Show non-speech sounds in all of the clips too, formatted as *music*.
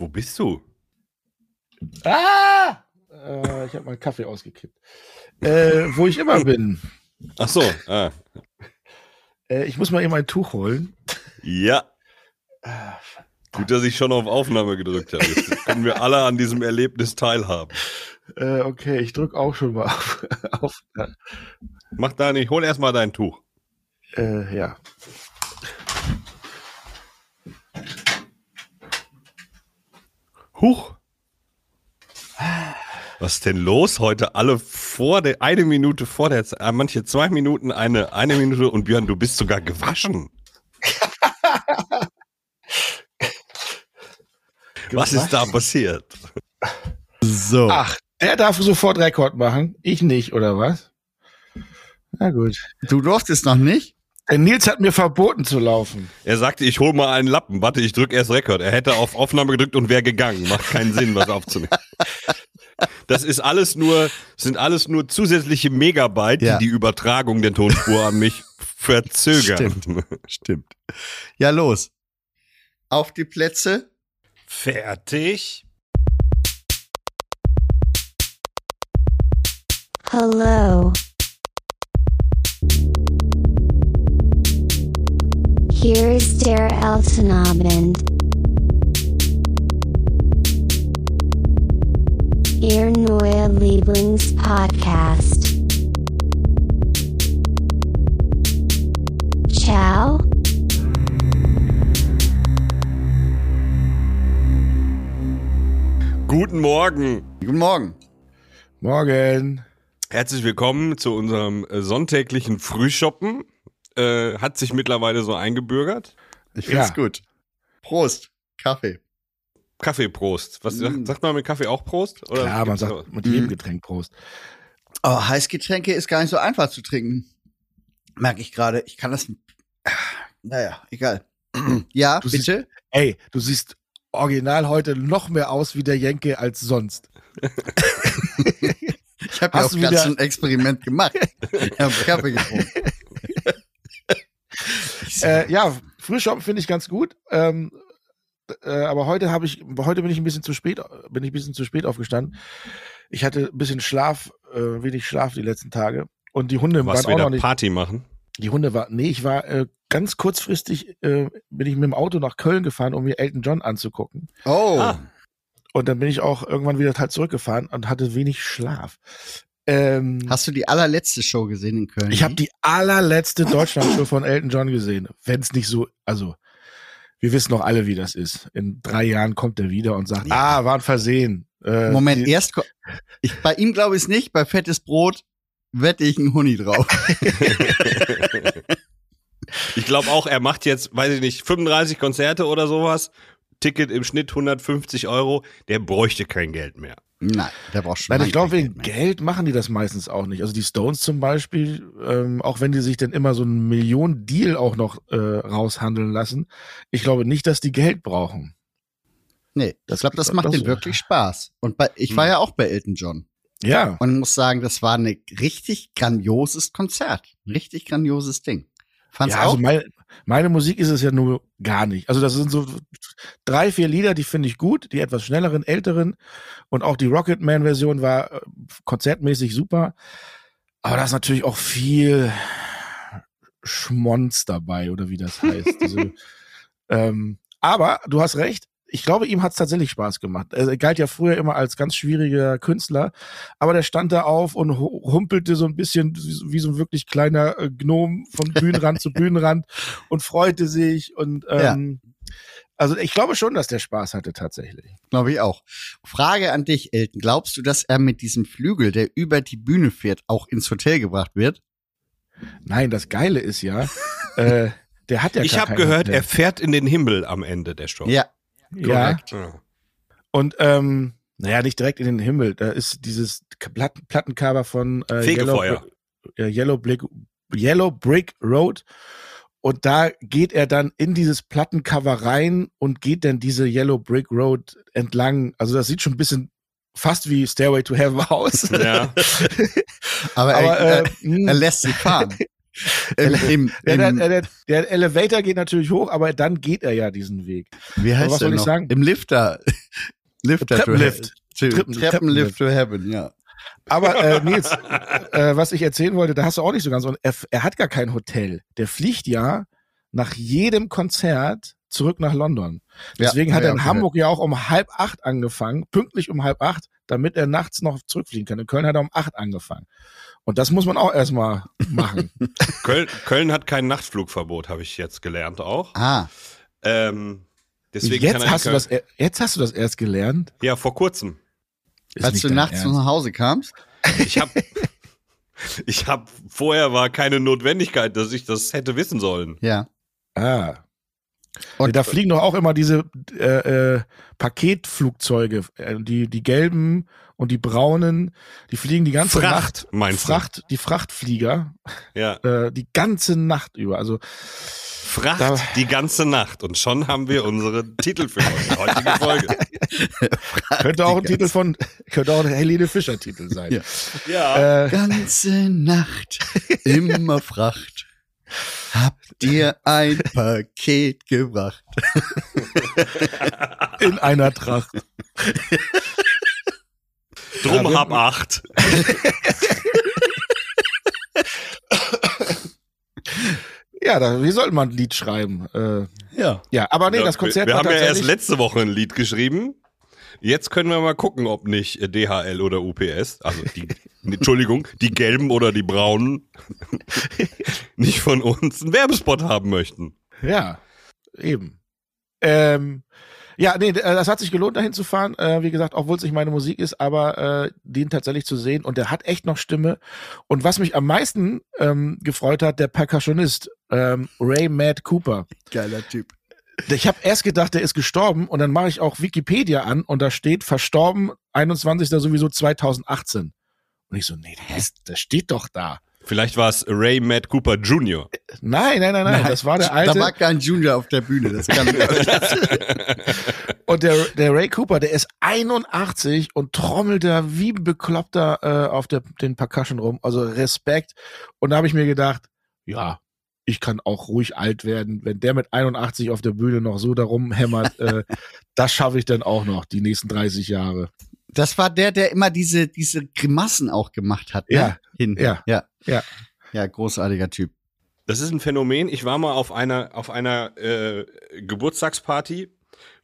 Wo bist du? Ah! Äh, ich habe meinen Kaffee ausgekippt. Äh, wo ich immer bin. Ach so. Ah. Äh, ich muss mal eben ein Tuch holen. Ja. Ah, Gut, dass ich schon auf Aufnahme gedrückt habe. Jetzt können wir alle an diesem Erlebnis teilhaben. Äh, okay, ich drücke auch schon mal *laughs* auf. auf Mach da nicht, hol erstmal dein Tuch. äh, ja. Huch. Was ist denn los heute? Alle vor der, eine Minute vor der, äh, manche zwei Minuten, eine, eine Minute und Björn, du bist sogar gewaschen. *laughs* Was ist da passiert? So. Ach, der darf sofort Rekord machen. Ich nicht, oder was? Na gut. Du durftest noch nicht? Der Nils hat mir verboten zu laufen. Er sagte, ich hol mal einen Lappen. Warte, ich drück erst Rekord. Er hätte auf Aufnahme gedrückt und wäre gegangen. Macht keinen Sinn, was aufzunehmen. Das ist alles nur, sind alles nur zusätzliche Megabyte, Ja. die die Übertragung der Tonspur an mich verzögern. Stimmt. Stimmt. Ja, los. Auf die Plätze. Fertig. Hello. Hier ist der Eltenabend. Ihr neuer Lieblingspodcast. Ciao. Guten Morgen. Guten Morgen. Morgen. Herzlich willkommen zu unserem äh, sonntäglichen Frühshoppen. Äh, hat sich mittlerweile so eingebürgert. Ich find's Ja. gut. Prost. Kaffee. Kaffeeprost. Was Mm. sagt, man mit Kaffee auch Prost? Oder Klar, man sagt mit jedem Mhm. Getränk Prost. Oh, Heißgetränke ist gar nicht so einfach zu trinken. Merke ich gerade. Ich kann das. Naja, egal. *clears throat* Ja, Du siehst- bitte. Ey, du siehst original heute noch mehr aus wie der Jenke als sonst. *laughs* Ich habe ja Hast auch wieder- ein Experiment gemacht. Ich habe Kaffee getrunken. Äh, ja, Frühschoppen finde ich ganz gut. Ähm, äh, aber heute habe ich, heute bin ich ein bisschen zu spät, bin ich ein bisschen zu spät aufgestanden. Ich hatte ein bisschen Schlaf, äh, wenig Schlaf die letzten Tage. Und die Hunde Was waren auch noch wieder nicht. Party machen? Die Hunde waren, nee, ich war äh, ganz kurzfristig, äh, bin ich mit dem Auto nach Köln gefahren, um mir Elton John anzugucken. oh, Ah. Und dann bin ich auch irgendwann wieder halt zurückgefahren und hatte wenig Schlaf. Ähm, hast du die allerletzte Show gesehen in Köln? ich habe die allerletzte Deutschlandshow von Elton John gesehen. Wenn es nicht so, also wir wissen doch alle, wie das ist. In drei Jahren kommt er wieder und sagt, Ja. ah, war ein Versehen. Äh, Moment, die, erst ich, bei ihm glaube ich es nicht, bei fettes Brot wette ich einen Huni drauf. *laughs* Ich glaube auch, er macht jetzt, weiß ich nicht, 35 Konzerte oder sowas. Ticket im Schnitt 150 Euro. Der bräuchte kein Geld mehr. Nein, der braucht schon. Nein, ich glaube, wegen Geld. Geld machen die das meistens auch nicht. Also die Stones zum Beispiel, ähm, auch wenn die sich dann immer so einen Millionen-Deal auch noch äh, raushandeln lassen, ich glaube nicht, dass die Geld brauchen. Nee, Das- ich glaube, das macht das- denen wirklich Spaß. Und bei, ich war Hm. ja auch bei Elton John Ja, und muss sagen, das war ein richtig grandioses Konzert. Ein richtig grandioses Ding. Fand's ja auch? also meine, meine Musik ist es ja nur gar nicht. Also das sind so drei, vier Lieder, die finde ich gut, die etwas schnelleren, älteren und auch die Rocketman-Version war äh, konzertmäßig super. Aber da ist natürlich auch viel Schmonz dabei oder wie das heißt. Diese, *laughs* ähm, aber du hast recht. Ich glaube, ihm hat es tatsächlich Spaß gemacht. Er galt ja früher immer als ganz schwieriger Künstler, aber der stand da auf und hu- humpelte so ein bisschen wie, wie so ein wirklich kleiner äh, Gnom von *laughs* Bühnenrand zu Bühnenrand und freute sich und ähm, also ich glaube schon, dass der Spaß hatte tatsächlich. Glaube ich auch. Frage an dich, Elton. Glaubst du, dass er mit diesem Flügel, der über die Bühne fährt, auch ins Hotel gebracht wird? Nein, das Geile ist ja, äh, der hat ja ich habe gehört, Hotel. er fährt in den Himmel am Ende der Show. Ja, ja, korrekt. Ja. und ähm, naja, nicht direkt in den Himmel. Da ist dieses Platten Plattencover von äh, Yellow, Fegefeuer. äh, Yellow, Brick, Yellow Brick Road. Und da geht er dann in dieses Plattencover rein und geht dann diese Yellow Brick Road entlang. Also das sieht schon ein bisschen fast wie Stairway to Heaven aus. Ja. *laughs* Aber, Aber er, äh, er, er lässt sie fahren. *laughs* Im, im, der, der, der, Elevator geht natürlich hoch, aber dann geht er ja diesen Weg. wie heißt was der soll ich noch? sagen? Im Lifter. *laughs* Lift Treppenlift. To Treppen- Treppenlift to Heaven, ja. Aber äh, Nils, *laughs* äh, was ich erzählen wollte, da hast du auch nicht so ganz. Und er, er hat gar kein Hotel. Der fliegt ja nach jedem Konzert zurück nach London. Deswegen Ja, hat ja, er in okay. Hamburg ja auch um halb acht angefangen, pünktlich um halb acht, damit er nachts noch zurückfliegen kann. In Köln hat er um acht angefangen. Und das muss man auch erstmal machen. *laughs* Köln, Köln hat kein Nachtflugverbot, habe ich jetzt gelernt auch. Ah, Ähm, deswegen jetzt, hast du das, jetzt hast du das erst gelernt. Ja, vor kurzem. Ist als du nachts Ernst. nach Hause kamst? Ich habe *laughs* ich hab, vorher war keine Notwendigkeit, dass ich das hätte wissen sollen. Ja. Ah. Und- da fliegen doch auch immer diese äh, äh, Paketflugzeuge, äh, die, die gelben und die braunen, die fliegen die ganze Fracht, Nacht. meinst du? Fracht, die Frachtflieger, Ja. *laughs* äh, die ganze Nacht über. Also Fracht Da- die ganze Nacht. Und schon haben wir unsere Titel für die heutige Folge. *laughs* könnte auch ein Die Titel von, könnte auch ein Helene Fischer Titel sein. Ja. Ja. Äh, Ganze Nacht, immer Fracht. Habt ihr ein Paket gebracht? in einer Tracht. *laughs* Drum Ja, wir- hab acht. *laughs* Ja, da, wie sollte man ein Lied schreiben? Äh, Ja. ja, aber nee, Ja, das Konzert wir, wir war haben ja erst letzte Woche ein Lied geschrieben. Jetzt können wir mal gucken, ob nicht DHL oder UPS, also die, *laughs* Entschuldigung, die gelben oder die braunen, nicht von uns einen Werbespot haben möchten. Ja, eben. Ähm, ja, nee, äh, das hat sich gelohnt, dahin zu fahren. Äh, wie gesagt, obwohl es nicht meine Musik ist, aber äh, den tatsächlich zu sehen. Und der hat echt noch Stimme. Und was mich am meisten ähm, gefreut hat, der Percussionist ähm, Ray Matt Cooper. Geiler Typ. Ich habe erst gedacht, der ist gestorben. Und dann mache ich auch Wikipedia an und da steht verstorben 21. sowieso 2018. Und ich so, nee, das, das steht doch da. Vielleicht war es Ray Matt Cooper Jr. Nein, nein, nein, nein, das war der alte. Da war kein Junior auf der Bühne. Das kann *laughs* Und der, der Ray Cooper, der ist 81 und trommelt da wie ein Bekloppter äh, auf der, den Percussion rum. Also Respekt. Und da habe ich mir gedacht, ja, ich kann auch ruhig alt werden. Wenn der mit 81 auf der Bühne noch so darum hämmert, äh, *laughs* das schaffe ich dann auch noch, die nächsten 30 Jahre. Das war der, der immer diese, diese Grimassen auch gemacht hat. Ne? Ja. Hin. Ja. Ja. Ja. Ja, großartiger Typ. Das ist ein Phänomen. Ich war mal auf einer, auf einer äh, Geburtstagsparty,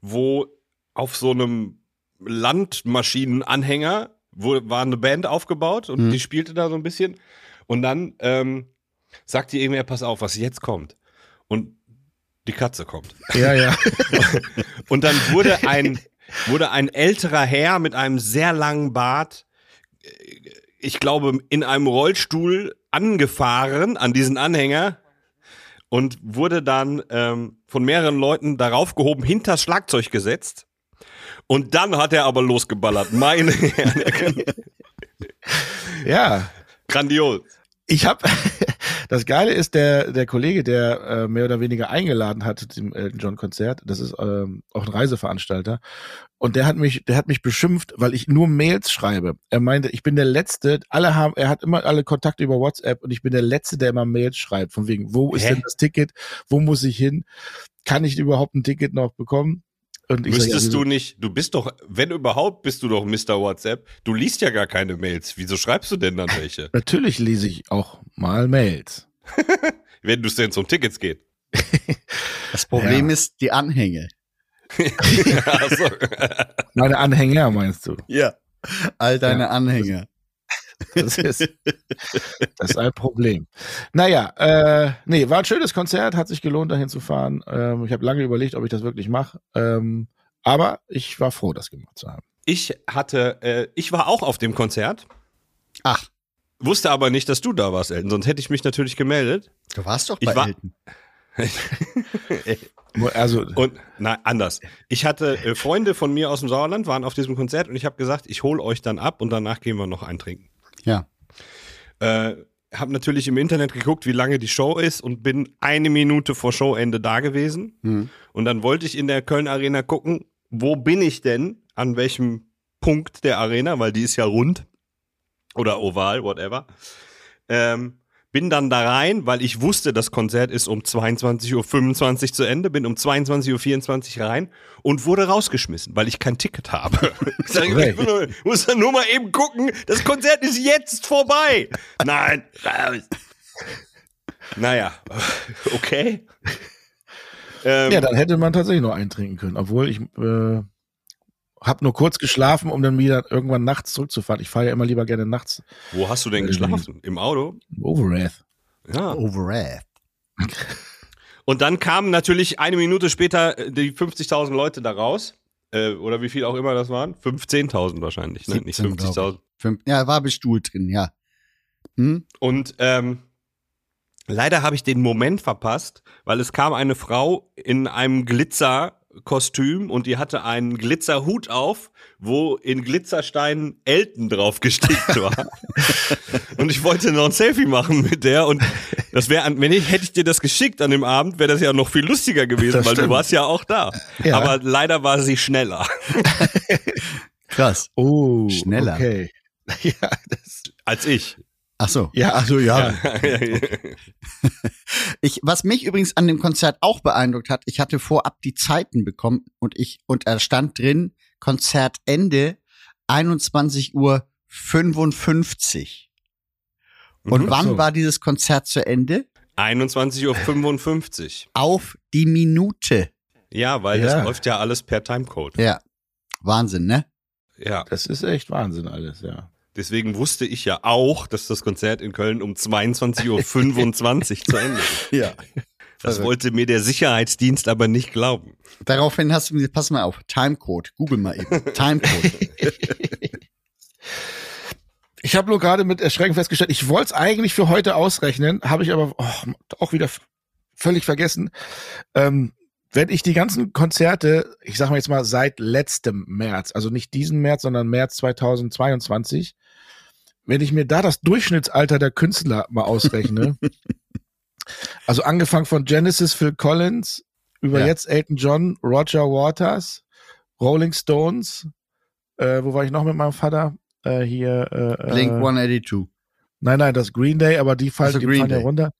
wo auf so einem Landmaschinenanhänger wo, war eine Band aufgebaut und Mhm. die spielte da so ein bisschen. Und dann ähm, sagte irgendwer, pass auf, was jetzt kommt. Und die Katze kommt. Ja, ja. *laughs* Und dann wurde ein, wurde ein älterer Herr mit einem sehr langen Bart, äh, ich glaube, in einem Rollstuhl angefahren an diesen Anhänger und wurde dann ähm, von mehreren Leuten darauf gehoben, hinters Schlagzeug gesetzt. Und dann hat er aber losgeballert. Meine *laughs* Herren, ja. grandios. Ich habe das Geile ist der der Kollege, der äh, mehr oder weniger eingeladen hat zum Elton John Konzert. Das ist ähm, auch ein Reiseveranstalter und der hat mich der hat mich beschimpft, weil ich nur Mails schreibe. Er meinte, ich bin der letzte. Alle haben er hat immer alle Kontakte über WhatsApp und ich bin der letzte, der immer Mails schreibt von wegen, wo ist Hä? denn das Ticket? Wo muss ich hin? Kann ich überhaupt ein Ticket noch bekommen? Und ich sag, ja, Müsstest du nicht, du bist doch, wenn überhaupt, bist du doch Mr. WhatsApp. Du liest ja gar keine Mails. Wieso schreibst du denn dann welche? Natürlich lese ich auch mal Mails. *laughs* wenn du es denn zum Tickets geht. *laughs* Das Problem Ja. ist die Anhänge. *laughs* Also, Meine Anhänger meinst du? Ja. All deine Anhänger. Das ist, das ist ein Problem. Naja, äh, nee, war ein schönes Konzert, hat sich gelohnt, dahin zu fahren. Ähm, ich habe lange überlegt, ob ich das wirklich mache. Ähm, aber ich war froh, das gemacht zu haben. ich hatte, äh, ich war auch auf dem Konzert, Ach, wusste aber nicht, dass du da warst, Elton, sonst hätte ich mich natürlich gemeldet. du warst doch Ich bei war- Elton. *laughs* Also, Und, nein, anders. Ich hatte äh, Freunde von mir aus dem Sauerland, waren auf diesem Konzert und ich habe gesagt, ich hole euch dann ab und danach gehen wir noch eintrinken. Ja. Äh, habe natürlich im Internet geguckt, wie lange die Show ist und bin eine Minute vor Showende da gewesen. Hm. Und dann wollte ich in der Köln Arena gucken, wo bin ich denn, an welchem Punkt der Arena, weil die ist ja rund oder oval, whatever. Ähm, bin dann da rein, weil ich wusste, das Konzert ist um 22.25 Uhr zu Ende, bin um 22.24 Uhr rein und wurde rausgeschmissen, weil ich kein Ticket habe. *laughs* Ich sag, ich nur- muss dann nur mal eben gucken, das Konzert ist jetzt vorbei. Nein, raus. Naja, okay. Ähm, Ja, dann hätte man tatsächlich noch eintrinken können, obwohl ich äh, habe nur kurz geschlafen, um dann wieder irgendwann nachts zurückzufahren. Ich fahre ja immer lieber gerne nachts. wo hast du denn geschlafen? Im Auto? Overath. Ja. Overrath. *laughs* Und dann kamen natürlich eine Minute später äh, die 50.000 Leute da raus. Äh, oder wie viel auch immer das waren? 15.000 wahrscheinlich, ne? nicht 17, glaub 50.000. Fünf, ja, war bestuhlt drin, ja. Hm? Und ähm, leider habe ich den Moment verpasst, weil es kam eine Frau in einem Glitzerkostüm und die hatte einen Glitzerhut auf, wo in Glitzersteinen Elton drauf gestickt war. *laughs* und ich wollte noch ein Selfie machen mit der und das wäre, wenn ich hätte ich dir das geschickt an dem Abend, wäre das ja noch viel lustiger gewesen, weil du warst ja auch da. Ja. Aber leider war sie schneller *laughs* Krass. Oh, Schneller. Okay. *laughs* Ja, das, als ich. Ach so. ja, Ach so, ja. ja. *laughs* *laughs* Ich, was mich übrigens an dem Konzert auch beeindruckt hat, ich hatte vorab die Zeiten bekommen und ich, und da stand drin, Konzertende 21 Uhr 55. Und Mhm. wann so. war dieses Konzert zu Ende? 21.55 Uhr. Auf die Minute. Ja, weil Ja. das läuft ja alles per Timecode. Ja. Wahnsinn, ne? Ja. das ist echt Wahnsinn alles, ja. Deswegen wusste ich ja auch, dass das Konzert in Köln um 22.25 Uhr zu Ende *laughs* ist. Ja. Das wollte mir der Sicherheitsdienst aber nicht glauben. Daraufhin hast du mir, pass mal auf, Timecode. Google mal eben. Timecode. Ich habe nur gerade mit Erschrecken festgestellt, ich wollte es eigentlich für heute ausrechnen, habe ich aber oh, auch wieder völlig vergessen. Ähm, wenn ich die ganzen Konzerte, ich sag mal jetzt mal seit letztem März, also nicht diesen März, sondern März 2022, wenn ich mir da das Durchschnittsalter der Künstler mal ausrechne, *laughs* also angefangen von Genesis, Phil Collins, über Ja. jetzt Elton John, Roger Waters, Rolling Stones, äh, wo war ich noch mit meinem Vater? Äh, hier, äh, Blink äh, 182. Nein, nein, das Green Day, aber die fallen, Also die fallen ja runter.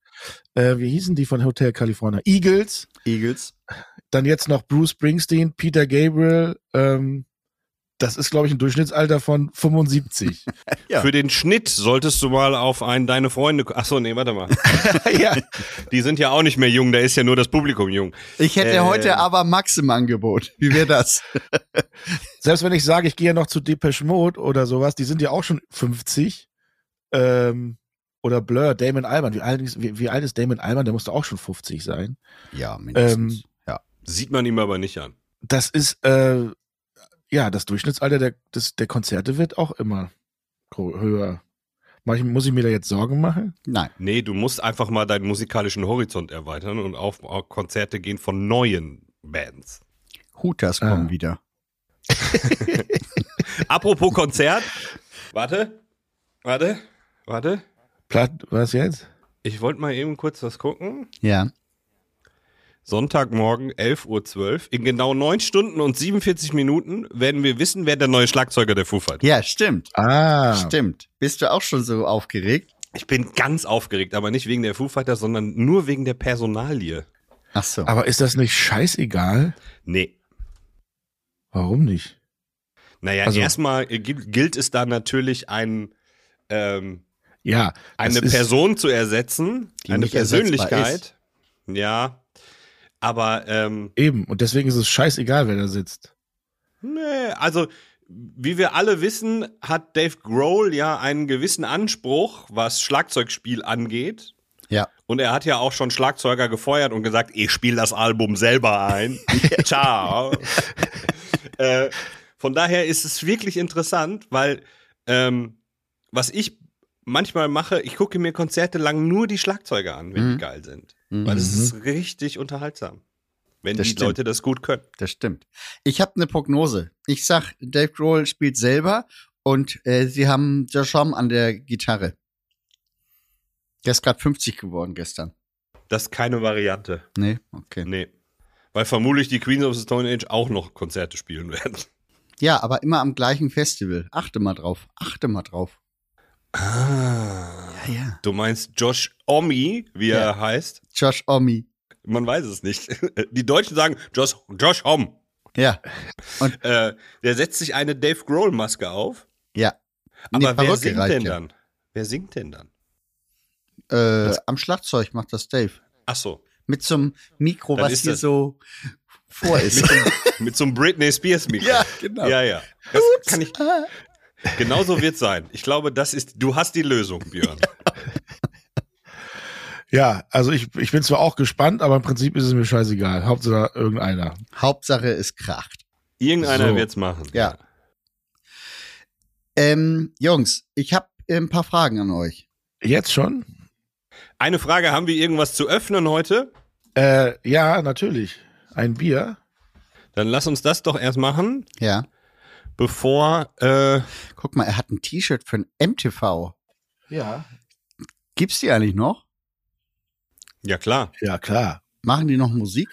Äh, wie hießen die von Hotel California? Eagles, Eagles. dann jetzt noch Bruce Springsteen, Peter Gabriel. Ähm, das ist, glaube ich, ein Durchschnittsalter von 75. *laughs* Ja. Für den Schnitt solltest du mal auf einen deine Freunde. Ach so, nee, warte mal. *laughs* ja, Die sind ja auch nicht mehr jung, da ist ja nur das Publikum jung. Ich hätte Ähm. heute aber Max im Angebot. Wie wäre das? *laughs* selbst wenn ich sage, ich gehe ja noch zu Depeche Mode oder sowas, die sind ja auch schon 50. Ähm, oder Blur, Damon Alban. Wie alt, ist, wie, wie alt ist Damon Alban? Der musste auch schon 50 sein. Ja, mindestens. ja. Sieht man ihm aber nicht an. Das ist, äh, ja, das Durchschnittsalter der, des, der Konzerte wird auch immer höher. Muss ich mir da jetzt Sorgen machen? Nein. Nee, du musst einfach mal deinen musikalischen Horizont erweitern und auf, Konzerte gehen von neuen Bands. Hutas Ah. kommen wieder. *laughs* Apropos Konzert. Warte. Warte. Warte. Platt, was jetzt? Ich wollte mal eben kurz was gucken. Ja. Sonntagmorgen, 11.12 Uhr. In genau 9 Stunden und 47 Minuten werden wir wissen, wer der neue Schlagzeuger der Foo Fighters ist. Ja, stimmt. Ah, Stimmt. Bist du auch schon so aufgeregt? Ich bin ganz aufgeregt, aber nicht wegen der Foo Fighters, sondern nur wegen der Personalie. Ach so. aber ist das nicht scheißegal? Nee. Warum nicht? Naja, Also- erstmal gilt es da natürlich ein, ähm, Ja, eine Person zu ersetzen, Die eine Persönlichkeit. Ja. Aber ähm, Eben, und deswegen ist es scheißegal, wer da sitzt. Nee, also wie wir alle wissen, hat Dave Grohl ja einen gewissen Anspruch, was Schlagzeugspiel angeht. Ja. Und er hat ja auch schon Schlagzeuger gefeuert und gesagt, ich spiele das Album selber ein. *laughs* Ciao. äh, von daher ist es wirklich interessant, weil ähm, was ich manchmal mache, ich gucke mir Konzerte lang nur die Schlagzeuger an, wenn Mhm. die geil sind. Mhm. Weil es ist richtig unterhaltsam. Wenn Das die stimmt. Leute das gut können. Das stimmt. Ich habe eine Prognose. Ich sag, Dave Grohl spielt selber und äh, sie haben Josham an der Gitarre. Der ist gerade 50 geworden gestern. Das ist keine Variante. Nee, okay. Nee. Weil vermutlich die Queens of the Stone Age auch noch Konzerte spielen *laughs* werden. Ja, aber immer am gleichen Festival. Achte mal drauf. Achte mal drauf. Ah. ja. Du meinst Josh Omi, wie Ja. er heißt? Josh Omi. Man weiß es nicht. *laughs* Die Deutschen sagen Josh, Josh Homme. Ja. *laughs* Äh, der setzt sich eine Dave Grohl-Maske auf. Ja. Aber Nee, wer singt denn ja. dann? Wer singt denn dann? Äh, am Schlagzeug macht das Dave. Ach so. Mit so einem Mikro, Dann was hier so vor *laughs* ist. Mit so einem Britney Spears Mikro. Ja, genau. Ja, ja. Das kann ich. Genauso wird sein. Ich glaube, das ist. Du hast die Lösung, Björn. Ja, also ich, ich bin zwar auch gespannt, aber im Prinzip ist es mir scheißegal. Hauptsache irgendeiner. Hauptsache es kracht. Irgendeiner So. wird's machen. Ja. Ähm, Jungs, ich habe ein paar Fragen an euch. Jetzt schon? Eine Frage: Haben wir irgendwas zu öffnen heute? Äh, ja, natürlich. Ein Bier. Dann lass uns das doch erst machen, Ja. Bevor. Äh, Guck mal, er hat ein T-Shirt für ein MTV. Ja. Gibt's die eigentlich noch? ja klar. Ja, klar. Machen die noch Musik?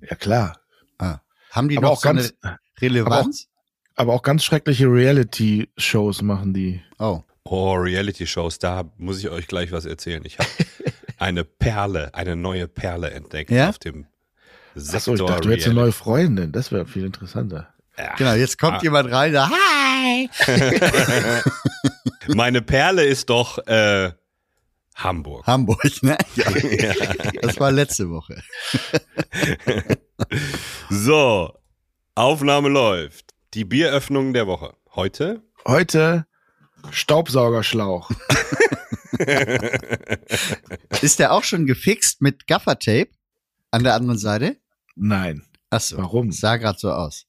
Ja, klar. Ah. Haben die Aber noch auch so ganz, eine Relevanz? aber auch ganz schreckliche Reality-Shows machen die. Oh. Oh, Reality-Shows, da muss ich euch gleich was erzählen. Ich habe *laughs* eine Perle, eine neue Perle entdeckt Ja? auf dem Achso, Sektor ich dachte, du hättest eine Reality. neue Freundin. Das wäre viel interessanter. Genau, jetzt kommt Ah. jemand rein, da, hi! *laughs* Meine Perle ist doch äh, Hamburg. Hamburg, ne? *laughs* Ja. Das war letzte Woche. *laughs* So, Aufnahme läuft. Die Bieröffnung der Woche. Heute? Heute Staubsaugerschlauch. Ist der auch schon gefixt mit Gaffertape an der anderen Seite? Nein. Achso. Warum? Sah grad so aus.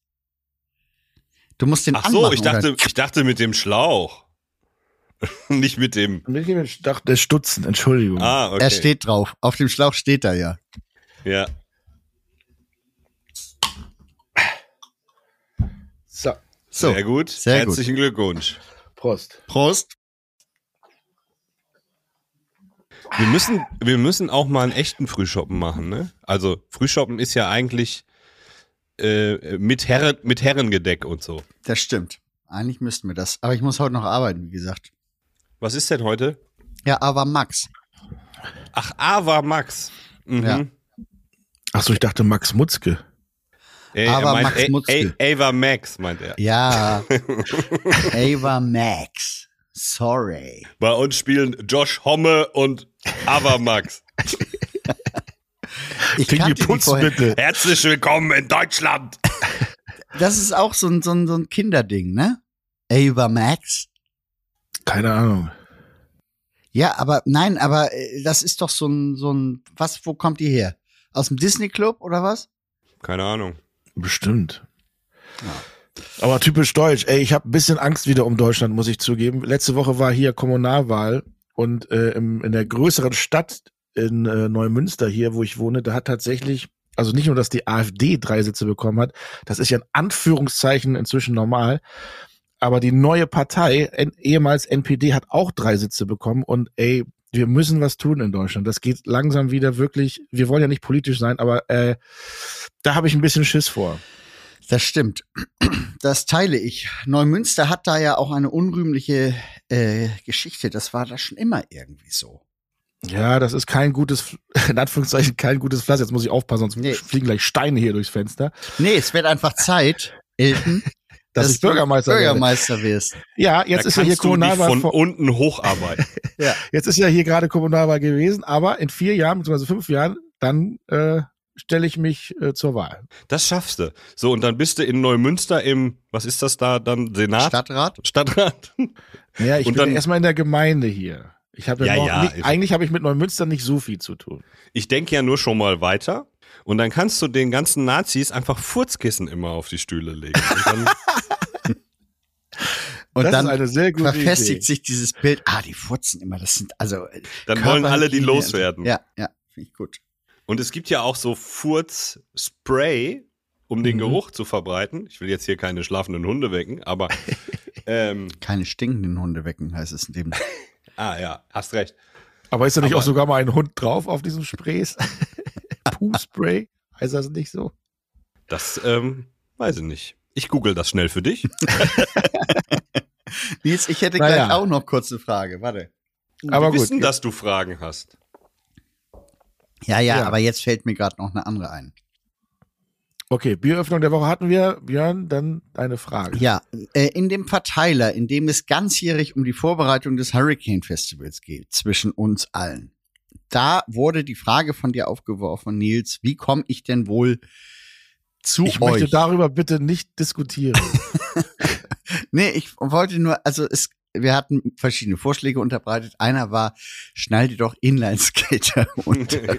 Du musst den Ach so, anmachen, ich dachte, oder? ich dachte mit dem Schlauch. *laughs* Nicht mit dem. Ich dachte, der Stutzen, Entschuldigung. Ah, okay. Er steht drauf. Auf dem Schlauch steht er ja. Ja. So, So, Sehr gut. sehr gut. Herzlichen Glückwunsch. Prost. Prost. Wir müssen, wir müssen auch mal einen echten Frühshoppen machen, ne? Also Frühshoppen ist ja eigentlich äh, mit, Herren, mit Herrengedeck und so. Das stimmt. Eigentlich müssten wir das. Aber ich muss heute noch arbeiten, wie gesagt. Was ist denn heute? Ja, aber Max. Ach, Ava Max. Mhm. Ja. Achso, ich dachte Max Mutzke. Ey, Ava er meint Max Mutzke. A- Ava Max, meint er. Ja. *laughs* Ava Max. Sorry. Bei uns spielen Josh Homme und Ava Max. *laughs* Ich kannte die. Putzmittel. Herzlich willkommen in Deutschland. Das ist auch so ein, so ein, so ein Kinderding, ne? Ava Max. Keine Ahnung. Ja, aber nein, aber äh, das ist doch so ein, so ein, was, wo kommt die her? Aus dem Disney Club oder was? Keine Ahnung. Bestimmt. Aber typisch deutsch. Ey, ich habe ein bisschen Angst wieder um Deutschland, muss ich zugeben. Letzte Woche war hier Kommunalwahl und äh, im, in der größeren Stadt in äh, Neumünster hier, wo ich wohne, da hat tatsächlich, also nicht nur, dass die AfD drei Sitze bekommen hat, das ist ja in Anführungszeichen inzwischen normal, aber die neue Partei, ehemals NPD, hat auch drei Sitze bekommen und ey, wir müssen was tun in Deutschland. Das geht langsam wieder wirklich, wir wollen ja nicht politisch sein, aber äh, da habe ich ein bisschen Schiss vor. Das stimmt. Das teile ich. Neumünster hat da ja auch eine unrühmliche äh, Geschichte. Das war da schon immer irgendwie so. Ja, das ist kein gutes, *laughs* in Anführungszeichen kein gutes Pflaster. Jetzt muss ich aufpassen, sonst Nee. fliegen gleich Steine hier durchs Fenster. Nee, es wird einfach Zeit, Elton, *laughs* Dass ich Bürgermeister. Bürgermeister wirst. Ja, jetzt da ist ja hier Kommunalwahl. von unten hocharbeiten. *laughs* Jetzt ist ja hier gerade Kommunalwahl gewesen, aber in vier Jahren, beziehungsweise fünf Jahren, dann äh, stelle ich mich äh, zur Wahl. Das schaffst du. So, und dann bist du in Neumünster im, was ist das da, dann Senat? Stadtrat? Stadtrat? Ja, ich Und bin dann- erstmal in der Gemeinde hier. Ich habe ja, Ja, noch ja, nicht, eigentlich habe ich mit Neumünster nicht so viel zu tun. Ich denke ja nur schon mal weiter. Und dann kannst du den ganzen Nazis einfach Furzkissen immer auf die Stühle legen. Und dann, *laughs* Und das dann ist eine sehr gute verfestigt Idee. sich dieses Bild. Ah, die furzen immer. Das sind also. äh, dann wollen alle die loswerden. Ja, ja, finde ich gut. Und es gibt ja auch so Furzspray, um den Mhm. Geruch zu verbreiten. Ich will jetzt hier keine schlafenden Hunde wecken, aber *laughs* ähm, Keine stinkenden Hunde wecken, heißt es in dem. *laughs* ah ja, hast recht. Aber ist da nicht Aber- auch sogar mal ein Hund drauf auf diesem Sprays? *laughs* Poo-Spray? Heißt das nicht so? Das ähm, weiß ich nicht. Ich google das schnell für dich. *laughs* Nils, ich hätte Naja. gleich auch noch kurze Frage. Warte. Aber Wir gut. wissen, dass du Fragen hast. Ja, ja, Ja. aber jetzt fällt mir gerade noch eine andere ein. Okay, Bieröffnung der Woche hatten wir. Björn, dann deine Frage. Ja, äh, in dem Verteiler, in dem es ganzjährig um die Vorbereitung des Hurricane Festivals geht, zwischen uns allen, da wurde die Frage von dir aufgeworfen, Nils, wie komme ich denn wohl zu Ich euch? möchte darüber bitte nicht diskutieren. *laughs* Nee, ich wollte nur, also es, wir hatten verschiedene Vorschläge unterbreitet. Einer war, schnall dir doch Inlineskater *laughs* unter. *laughs*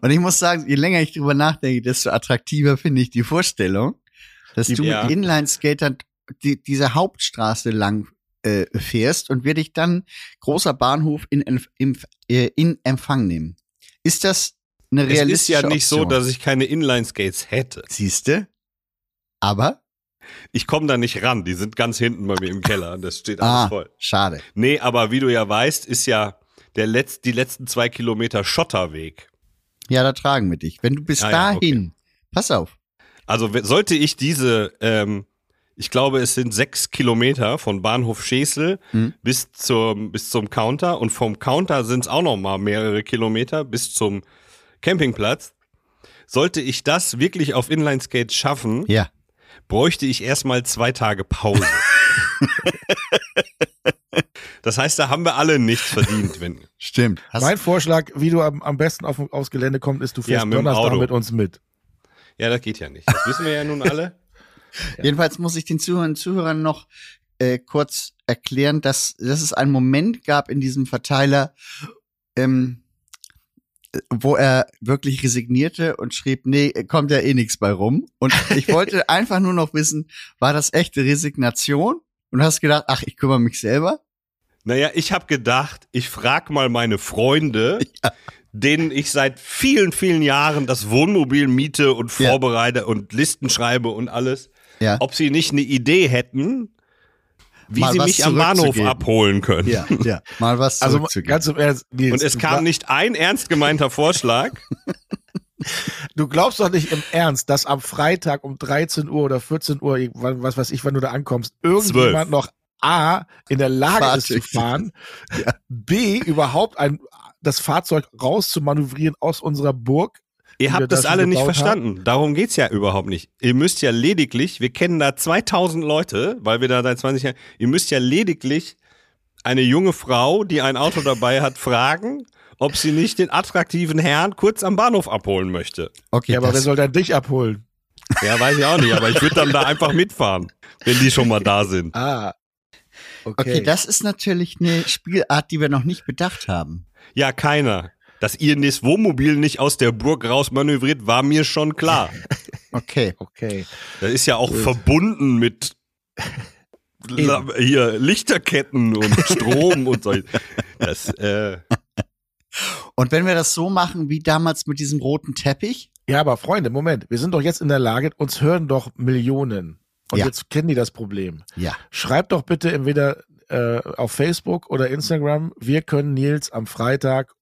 Und ich muss sagen, je länger ich drüber nachdenke, desto attraktiver finde ich die Vorstellung, dass du Ja. mit Inlineskatern die, diese Hauptstraße lang äh, fährst und wir dich dann großer Bahnhof in, in, in, äh, in Empfang nehmen. Ist das eine Es realistische ist ja nicht so, Option? dass ich keine Inline-Skates hätte. Siehste? Aber? Ich komme da nicht ran. Die sind ganz hinten bei mir im Keller. Das steht alles Ah, voll. schade. Nee, aber wie du ja weißt, ist ja der Letz-, die letzten zwei Kilometer Schotterweg. Ja, da tragen wir dich. Wenn du bis Ah ja, dahin, pass auf, Also sollte ich diese, ähm, ich glaube, es sind sechs Kilometer von Bahnhof Schesel Hm. bis zum bis zum Counter und vom Counter sind es auch noch mal mehrere Kilometer bis zum Campingplatz. Sollte ich das wirklich auf Inlineskates schaffen, ja. Bräuchte ich erstmal zwei Tage Pause. *laughs* das heißt, da haben wir alle nichts verdient, wenn. Stimmt. Mein Vorschlag, wie du am, am besten auf, aufs Gelände kommst, ist, du Ja, fährst mit dem Donnerstag mit uns mit. Ja, das geht ja nicht. Das wissen wir ja nun alle. *laughs* Jedenfalls muss ich den Zuhörern und Zuhörern noch äh, kurz erklären, dass, dass es einen Moment gab in diesem Verteiler, ähm, wo er wirklich resignierte und schrieb, nee, kommt ja eh nichts bei rum. Und ich wollte *laughs* einfach nur noch wissen, war das echte Resignation? Und hast gedacht, ach, ich kümmere mich selber? Naja, ich habe gedacht, ich frag mal meine Freunde, *laughs* denen ich seit vielen, vielen Jahren das Wohnmobil miete und Ja. vorbereite und Listen schreibe und alles, Ja. ob sie nicht eine Idee hätten, wie sie mich am Bahnhof abholen können. Ja, ja. Mal was Also ganz im Ernst, Nils, Und es kam nicht ein ernst gemeinter Vorschlag. *laughs* du glaubst doch nicht im Ernst, dass am Freitag um 13 Uhr oder 14 Uhr, was weiß ich, wann du da ankommst, irgendjemand Zwölf. noch A in der Lage ist zu fahren, *laughs* B überhaupt ein das Fahrzeug rauszumanövrieren aus unserer Burg. Ihr habt da das alle nicht verstanden. Darum geht's ja überhaupt nicht. Ihr müsst ja lediglich, wir kennen da 2000 Leute, weil wir da seit 20 Jahren, ihr müsst ja lediglich eine junge Frau, die ein Auto dabei hat, fragen, ob sie nicht den attraktiven Herrn kurz am Bahnhof abholen möchte. okay, Ja, aber wer soll dann dich abholen? Ja, weiß ich auch nicht, aber ich würde dann da einfach mitfahren, wenn die schon mal da sind. Ah. okay, das ist natürlich eine Spielart, die wir noch nicht bedacht haben. Ja, keiner. Dass ihr das Wohnmobil nicht aus der Burg raus manövriert, war mir schon klar. *laughs* Okay. Okay. Das ist ja auch verbunden mit *laughs* hier Lichterketten und *laughs* Strom und so. Das, äh, Und wenn wir das so machen wie damals mit diesem roten Teppich, Ja, aber Freunde, Moment, wir sind doch jetzt in der Lage, uns hören doch Millionen. Und Ja. jetzt kennen die das Problem. ja, Schreibt doch bitte entweder äh, auf Facebook oder Instagram, wir können Nils am Freitag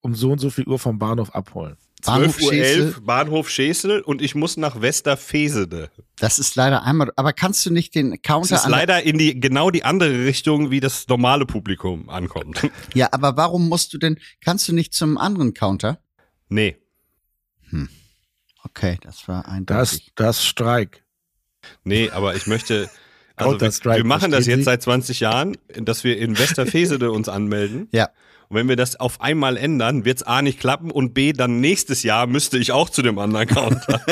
um so und so viel Uhr vom Bahnhof abholen. 12 Uhr Schesel, 11, Bahnhof Schesel und ich muss nach Westerfesede. Das ist leider einmal, aber kannst du nicht den Das Counter ist an leider in die, genau die andere Richtung, wie das normale Publikum ankommt. *laughs* Ja, aber warum musst du denn, kannst du nicht zum anderen Counter? Nee. Okay, das war Das, eindeutig. das Streik. Nee, aber ich möchte. *laughs* Also wir, wir machen das jetzt Sie? seit 20 Jahren, dass wir in Westerfesede uns anmelden. Ja. Und wenn wir das auf einmal ändern, wird's A nicht klappen und B, dann nächstes Jahr müsste ich auch zu dem anderen Counter.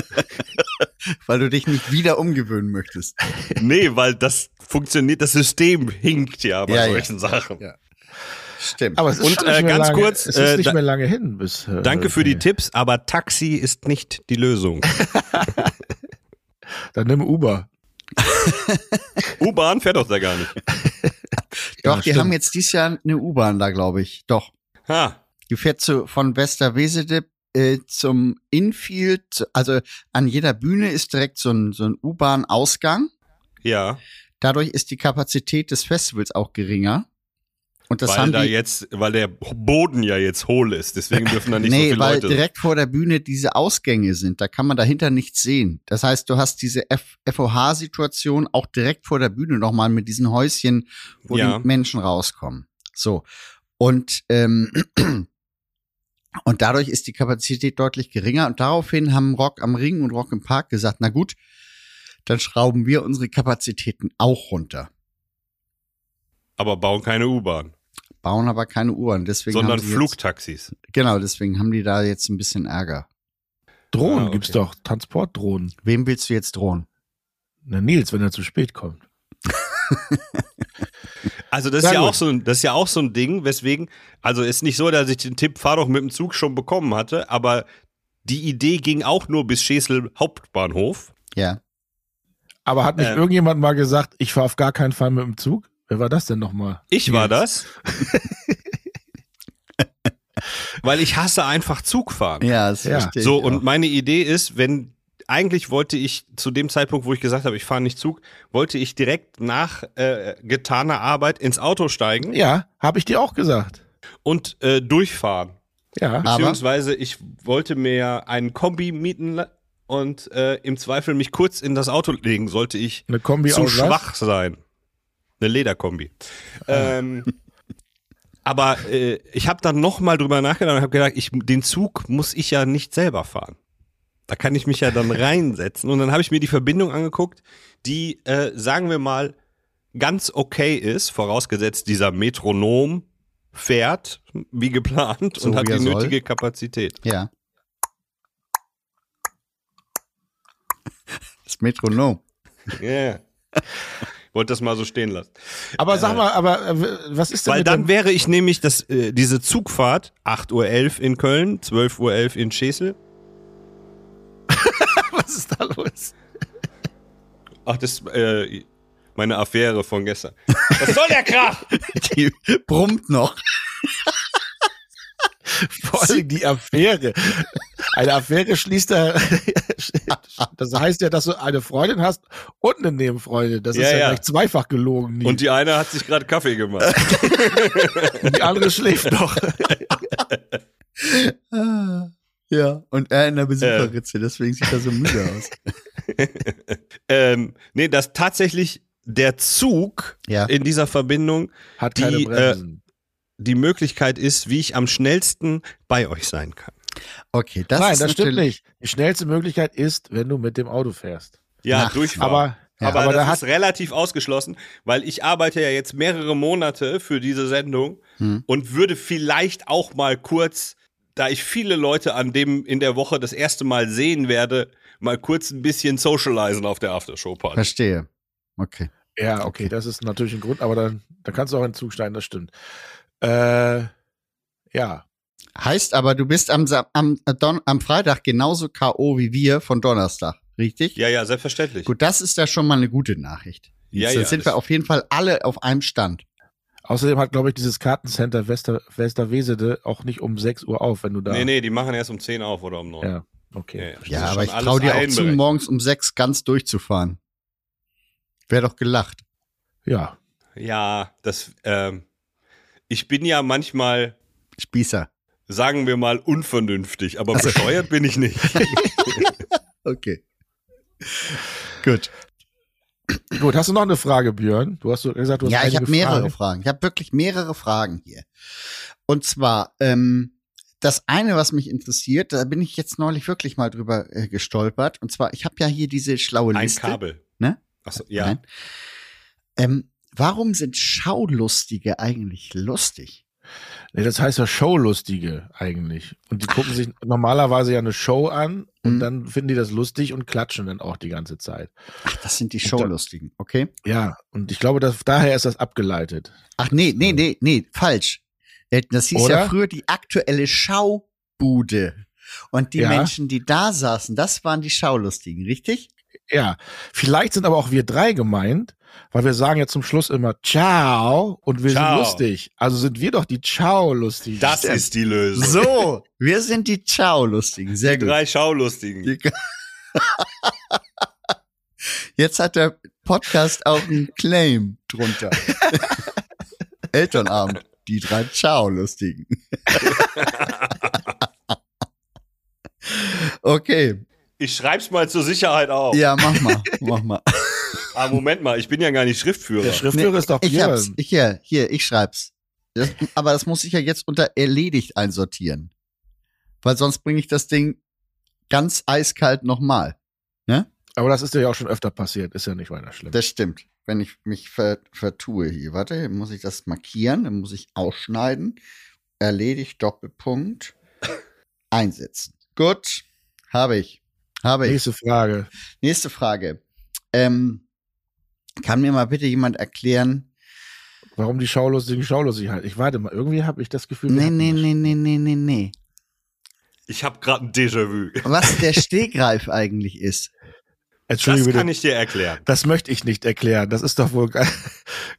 *laughs* Weil du dich nicht wieder umgewöhnen möchtest. nee, weil das funktioniert, das System hinkt ja bei Ja, ja. solchen Sachen. Ja. Stimmt. Aber es ist Und, äh, ganz lange, kurz, es ist äh, nicht da- mehr lange hin bis. Äh, Danke für die nee. Tipps, aber Taxi ist nicht die Lösung. *laughs* Dann nimm Uber. *laughs* U-Bahn fährt doch da gar nicht. Doch, Ja, die stimmt. haben jetzt dieses Jahr eine U-Bahn da, glaube ich. Doch. Ha. Die fährt zu, von Westerwesede äh, zum Infield, also an jeder Bühne ist direkt so ein, so ein U-Bahn-Ausgang. Ja, Dadurch ist die Kapazität des Festivals auch geringer. Und das weil haben da die, jetzt, weil der Boden ja jetzt hohl ist, deswegen dürfen da nicht nee, so viele weil Leute. direkt vor der Bühne diese Ausgänge sind. Da kann man dahinter nichts sehen. Das heißt, du hast diese FOH-Situation auch direkt vor der Bühne nochmal mit diesen Häuschen, wo Ja. die Menschen rauskommen. So. Und, ähm, *clears throat* und dadurch ist die Kapazität deutlich geringer. Und daraufhin haben Rock am Ring und Rock im Park gesagt, na gut, dann schrauben wir unsere Kapazitäten auch runter. Aber bauen keine U-Bahn, Bauen aber keine Uhren. Deswegen sondern Flugtaxis. Jetzt, genau, deswegen haben die da jetzt ein bisschen Ärger. Drohnen Ah, okay. gibt's doch, Transportdrohnen. Wem willst du jetzt drohen? Na, Nils, wenn er zu spät kommt. *laughs* Also das ist ja auch so ein, das ist ja auch so ein Ding, weswegen, also ist nicht so, dass ich den Tipp fahr doch mit dem Zug schon bekommen hatte, aber die Idee ging auch nur bis Schesel Hauptbahnhof. Ja. Aber hat nicht Ähm. irgendjemand mal gesagt, ich fahre auf gar keinen Fall mit dem Zug? Wer war das denn nochmal? Ich war das. *laughs* Weil ich hasse einfach Zugfahren. Ja, das Ja. verstehe So, und meine Idee ist, wenn, eigentlich wollte ich zu dem Zeitpunkt, wo ich gesagt habe, ich fahre nicht Zug, wollte ich direkt nach äh, getaner Arbeit ins Auto steigen Ja, habe ich dir auch gesagt. und äh, durchfahren. Ja. Aber- Beziehungsweise ich wollte mir einen Kombi mieten und äh, im Zweifel mich kurz in das Auto legen, sollte ich Eine Kombi zu schwach sein. Eine Lederkombi. Ähm, aber äh, ich habe dann noch mal drüber nachgedacht und habe gedacht, ich, den Zug muss ich ja nicht selber fahren. Da kann ich mich ja dann reinsetzen. Und dann habe ich mir die Verbindung angeguckt, die, äh, sagen wir mal, ganz okay ist, vorausgesetzt dieser Metronom fährt, wie geplant, So und hat die soll. nötige Kapazität. Ja. Das Metronom. Ja. Wollte das mal so stehen lassen. Aber sag mal, aber äh, was ist denn Weil dann wäre ich nämlich das, äh, diese Zugfahrt, 8.11 Uhr in Köln, 12.11 Uhr in Schesel. *laughs* was ist da los? Ach, das ist äh, meine Affäre von gestern. Was soll der Krach? *laughs* Die brummt noch. *laughs* *laughs* Vor allem die Affäre. Eine Affäre schließt da, *laughs* das heißt ja, dass du eine Freundin hast und eine Nebenfreundin. Das ist Ja, ja, ja. gleich zweifach gelogen. Und die eine hat sich gerade Kaffee gemacht. Und *laughs* die andere schläft noch. Ja, und er in der Besucherritze, deswegen sieht er so müde aus. ähm, nee, dass tatsächlich der Zug Ja. in dieser Verbindung Hat Die, keine äh, Bremsen. Die Möglichkeit ist, wie ich am schnellsten bei euch sein kann. Okay, das Nein, ist das stimmt nicht. Die schnellste Möglichkeit ist, wenn du mit dem Auto fährst. Ja, Nachts. durchfahren. Aber, Ja, aber, aber das da ist relativ ausgeschlossen, weil ich arbeite ja jetzt mehrere Monate für diese Sendung Hm. und würde vielleicht auch mal kurz, da ich viele Leute an dem in der Woche das erste Mal sehen werde, mal kurz ein bisschen socialisen auf der Aftershow-Party. Verstehe. Okay. ja, okay, das ist natürlich ein Grund, aber dann, dann kannst du auch in den Zug steigen, das stimmt. Äh, ja. Heißt aber, du bist am, am, äh, Don am Freitag genauso K.O. wie wir von Donnerstag, richtig? Ja, ja, selbstverständlich. Gut, das ist da schon mal eine gute Nachricht. Ja, Dann ja, sind wir auf jeden Fall alle auf einem Stand. Außerdem hat, glaube ich, dieses Kartencenter Wester, Westerwesede auch nicht um 6 Uhr auf, wenn du da. Nee, nee, die machen erst um 10 auf oder um 9. Ja, okay. Ja, ist aber ich traue dir auch zu, morgens um sechs ganz durchzufahren. Wäre doch gelacht. Ja. Ja, das, ähm, ich bin ja manchmal, Spießer. sagen wir mal, unvernünftig, aber Ach so. bescheuert bin ich nicht. *laughs* Okay. Gut. Gut, hast du noch eine Frage, Björn? Du hast gesagt, du hast Ja, ich habe mehrere Fragen. Fragen. Ich habe wirklich mehrere Fragen hier. Und zwar, ähm, das eine, was mich interessiert, da bin ich jetzt neulich wirklich mal drüber äh, gestolpert. Und zwar, ich habe ja hier diese schlaue Ein Liste. Kabel. Ne? Achso, ja. Nein. Ähm, warum sind Schaulustige eigentlich lustig? Nee, das heißt ja Showlustige eigentlich. Und die gucken sich normalerweise ja eine Show an und Mhm. dann finden die das lustig und klatschen dann auch die ganze Zeit. Ach, das sind die Schaulustigen, okay? Ja, und ich glaube, dass, daher ist das abgeleitet. Ach nee, nee, nee, nee, falsch. Äh, Das hieß ja Oder? früher die aktuelle Schaubude. Und die Ja. Menschen, die da saßen, das waren die Schaulustigen, richtig? Ja, vielleicht sind aber auch wir drei gemeint, weil wir sagen ja zum Schluss immer Ciao und wir Ciao. sind lustig. Also sind wir doch die Ciao-Lustigen. Das Stimmt. ist die Lösung. So, wir sind die Schaulustigen. Sehr gut. Drei Schaulustigen. Die- Jetzt hat der Podcast auch einen Claim drunter. *laughs* Elternabend. Die drei Ciao-Lustigen. *laughs* okay. Ich schreib's mal zur Sicherheit auf. Ja, mach mal. Mach mal. *laughs* Ah, Moment mal, ich bin ja gar nicht Schriftführer. Der Schriftführer ist doch Ich Björn. hab's. Ich, hier, hier, ich schreib's. Das, aber das muss ich ja jetzt unter erledigt einsortieren. Weil sonst bringe ich das Ding ganz eiskalt nochmal. Aber das ist dir ja auch schon öfter passiert, ist ja nicht weiter schlimm. Das stimmt. Wenn ich mich ver vertue hier. Warte, muss ich das markieren, dann muss ich ausschneiden. Erledigt, Doppelpunkt. *laughs* Einsetzen. Gut. Habe ich. Habe ich. Nächste Frage. Nächste Frage. Ähm, kann mir mal bitte jemand erklären? Warum die Schaulustigen Schaulustigkeit? Ich warte mal, irgendwie habe ich das Gefühl. Nee, nee, das nee, nee, nee, nee, nee. Ich habe gerade ein Déjà-vu. Was der *laughs* Stegreif eigentlich ist. Das Entschuldige bitte. kann ich dir erklären. Das möchte ich nicht erklären. Das ist doch wohl *laughs* ganz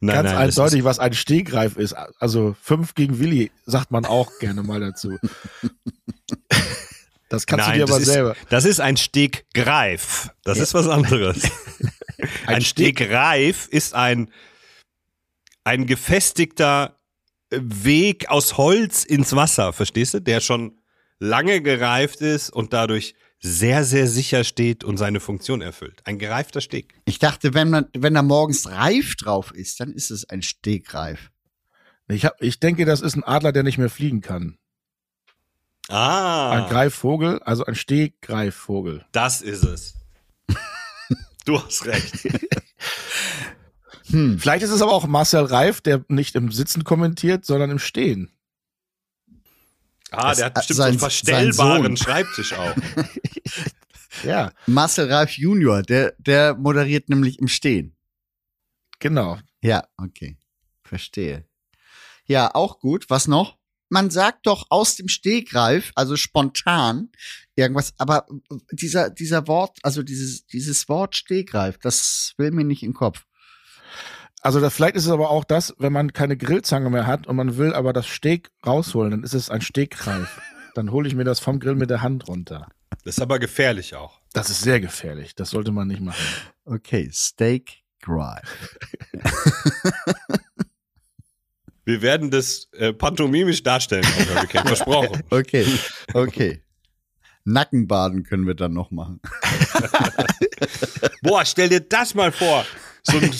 Nein, nein, das eindeutig, was ein Stehgreif ist. Also fünf gegen Willi sagt man auch gerne mal dazu. *laughs* Das kannst Nein, du dir das aber ist, selber. Das ist ein Steggreif. Das ist was anderes. *laughs* ein Ein Steg- Steggreif ist ein, ein gefestigter Weg aus Holz ins Wasser, verstehst du? Der schon lange gereift ist und dadurch sehr, sehr sicher steht und seine Funktion erfüllt. Ein gereifter Steg. Ich dachte, wenn man, wenn da morgens Reif drauf ist, dann ist es ein Stegreif. Ich, hab, ich denke, das ist ein Adler, der nicht mehr fliegen kann. Ah, Ein Greifvogel, also ein Steggreifvogel. das ist es. *laughs* du hast recht. Hm. Vielleicht ist es aber auch Marcel Reif, der nicht im Sitzen kommentiert, sondern im Stehen. Ah, Das- der hat bestimmt sein- so einen verstellbaren. Schreibtisch auch. *laughs* Ja, Marcel Reif Junior, der, der moderiert nämlich im Stehen. genau. Ja, okay. Verstehe. Ja, auch gut. Was noch? Man sagt doch aus dem Stegreif, also spontan, irgendwas, aber dieser, dieser Wort, also dieses, dieses Wort Stegreif, das will mir nicht in den Kopf. Also da, vielleicht ist es aber auch das, wenn man keine Grillzange mehr hat und man will aber das Steak rausholen, dann ist es ein Steggreif. *laughs* dann hole ich mir das vom Grill mit der Hand runter. Das ist aber gefährlich auch. Das ist sehr gefährlich. Das sollte man nicht machen. Okay, Steak Grife. *laughs* Wir werden das äh, pantomimisch darstellen, Weekend, *laughs* versprochen. Okay, okay. Nackenbaden können wir dann noch machen. *laughs* Boah, stell dir das mal vor. So ein,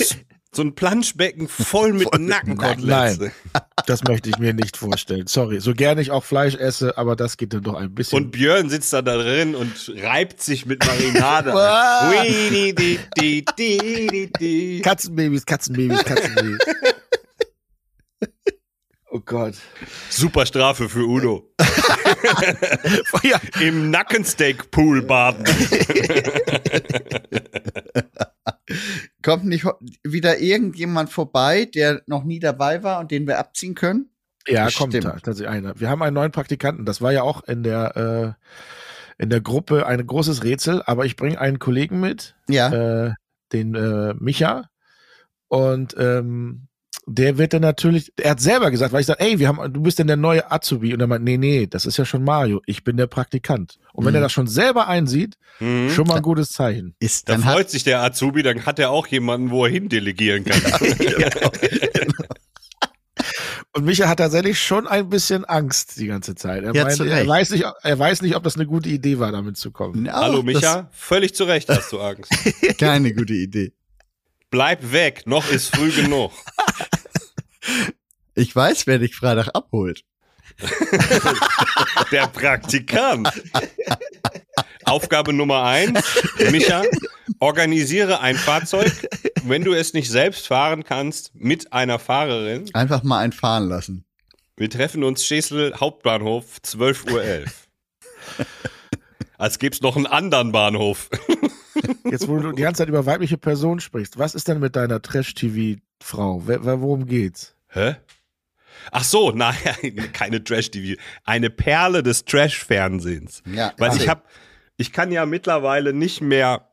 so ein Planschbecken voll mit Nackenkoteletts. Nein. *laughs* Das möchte ich mir nicht vorstellen. Sorry. So gerne ich auch Fleisch esse, aber das geht dann doch ein bisschen. Und Björn sitzt da drin und reibt sich mit Marinade. Katzenbabys, Katzenbabys, Katzenbabys. Oh Gott. Super Strafe für Udo. *laughs* Ja, Im Nackensteak-Pool baden. *laughs* Kommt nicht wieder irgendjemand vorbei, der noch nie dabei war und den wir abziehen können? ja Bestimmt. kommt ta- tatsächlich einer. Wir haben einen neuen Praktikanten. Das war ja auch in der, äh, in der Gruppe ein großes Rätsel, aber ich bringe einen Kollegen mit, Ja. äh, den äh, Micha. Und ähm, der wird dann natürlich, er hat selber gesagt, weil ich sage, ey, wir haben, du bist denn der neue Azubi. Und er meint, nee, nee, das ist ja schon Mario, ich bin der Praktikant. Und wenn Mhm. er das schon selber einsieht, Mhm. schon mal ein gutes Zeichen. Ist Da dann hat, freut sich der Azubi, dann hat er auch jemanden, wo er hindelegieren kann. *laughs* *laughs* Und Micha hat tatsächlich schon ein bisschen Angst die ganze Zeit. Er, Ja, meint, er, weiß nicht, er weiß nicht, ob das eine gute Idee war, damit zu kommen. Ja, Hallo Micha, völlig zu Recht hast du Angst. *laughs* Keine gute Idee. Bleib weg, noch ist früh genug. Ich weiß, wer dich Freitag abholt. *laughs* Der Praktikant. Aufgabe Nummer eins, Micha, organisiere ein Fahrzeug, wenn du es nicht selbst fahren kannst, mit einer Fahrerin. Einfach mal einen fahren lassen. Wir treffen uns Schesel Hauptbahnhof, 12.11 Uhr. Als gäbe es noch einen anderen Bahnhof. Jetzt, wo du die ganze Zeit über weibliche Personen sprichst, was ist denn mit deiner Trash-TV-Frau? Worum geht's? Hä? Ach so, nein, *laughs* keine Trash-TV. Eine Perle des Trash-Fernsehens. Ja, Weil ich habe, ich kann ja mittlerweile nicht mehr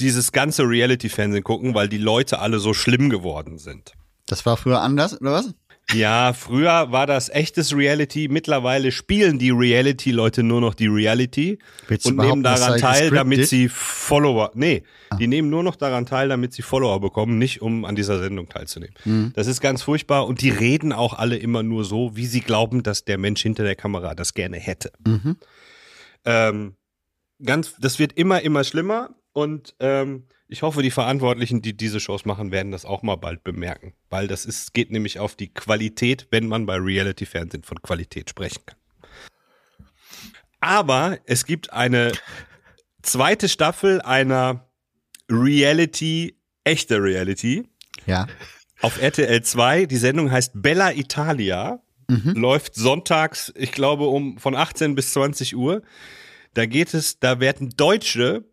dieses ganze Reality-Fernsehen gucken, weil die Leute alle so schlimm geworden sind. Das war früher anders, oder was? Ja, früher war das echtes Reality. Mittlerweile spielen die Reality-Leute nur noch die Reality Willst und nehmen daran teil, damit sie Follower. Nee, Ah. die nehmen nur noch daran teil, damit sie Follower bekommen, nicht um an dieser Sendung teilzunehmen. Mhm. Das ist ganz furchtbar und die reden auch alle immer nur so, wie sie glauben, dass der Mensch hinter der Kamera das gerne hätte. Mhm. Ähm, ganz, das wird immer, immer schlimmer. Und ähm, ich hoffe, die Verantwortlichen, die diese Shows machen, werden das auch mal bald bemerken. Weil das ist, geht nämlich auf die Qualität, wenn man bei Reality-Fernsehen von Qualität sprechen kann. Aber es gibt eine zweite Staffel einer Reality, echte Reality, Ja. auf RTL 2. Die Sendung heißt Bella Italia. Mhm. Läuft sonntags, ich glaube, um von 18 bis 20 Uhr. Da geht es, da werden Deutsche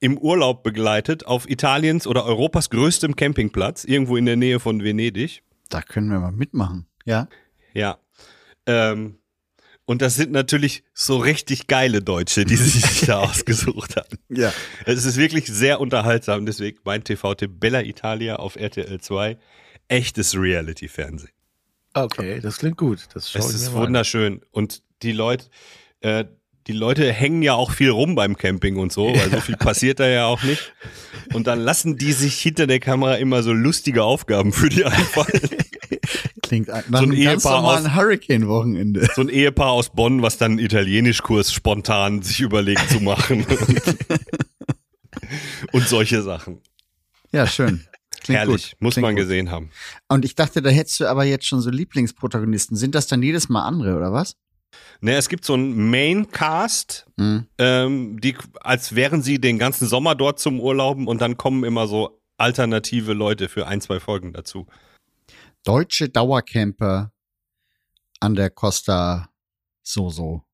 im Urlaub begleitet auf Italiens oder Europas größtem Campingplatz, irgendwo in der Nähe von Venedig. Da können wir mal mitmachen. Ja. Ja. Ähm, und das sind natürlich so richtig geile Deutsche, die sie sich da *laughs* ausgesucht haben. Ja. Es ist wirklich sehr unterhaltsam, deswegen mein TV-Tipp Bella Italia auf RTL 2. Echtes Reality-Fernsehen. Okay, das klingt gut. Das Es ist an. wunderschön. Und die Leute, äh, die Leute hängen ja auch viel rum beim Camping und so, weil so viel passiert da ja auch nicht. Und dann lassen die sich hinter der Kamera immer so lustige Aufgaben für die einfallen. *laughs* Klingt ein- nach So ein einem ganz Ehepaar normalen Hurricane-Wochenende. So ein Ehepaar aus Bonn, was dann einen Italienischkurs spontan sich überlegt zu machen. *laughs* und solche Sachen. Ja, schön. Klingt Herrlich, gut. muss Klingt man gut. gesehen haben. Und ich dachte, da hättest du aber jetzt schon so Lieblingsprotagonisten. Sind das dann jedes Mal andere, oder was? Ne, es gibt so einen Maincast, Hm. ähm, die, als wären sie den ganzen Sommer dort zum Urlauben und dann kommen immer so alternative Leute für ein, zwei Folgen dazu. Deutsche Dauercamper an der Costa Soso.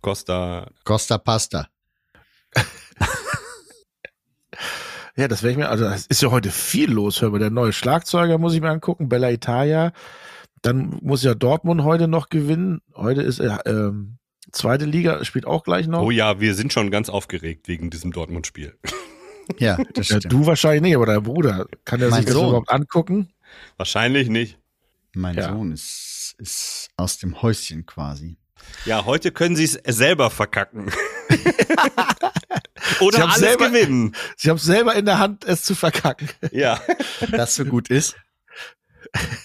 Costa, Costa Pasta. Ja, das werde ich mir, also es ist ja heute viel los, hör mal. Der neue Schlagzeuger muss ich mir angucken, Bella Italia. Dann muss ja Dortmund heute noch gewinnen. Heute ist äh, ähm, zweite Liga, spielt auch gleich noch. oh ja, wir sind schon ganz aufgeregt wegen diesem Dortmund-Spiel. *laughs* Ja, das ja, du wahrscheinlich nicht, aber dein Bruder. Kann er Mein sich das Sohn. überhaupt angucken? Wahrscheinlich nicht. mein Ja. Sohn ist, ist aus dem Häuschen quasi. Ja, heute können sie es selber verkacken. *laughs* Oder Sie haben alles selber- gewinnen. Sie haben selber in der Hand, es zu verkacken. Ja. Das so gut ist? *laughs*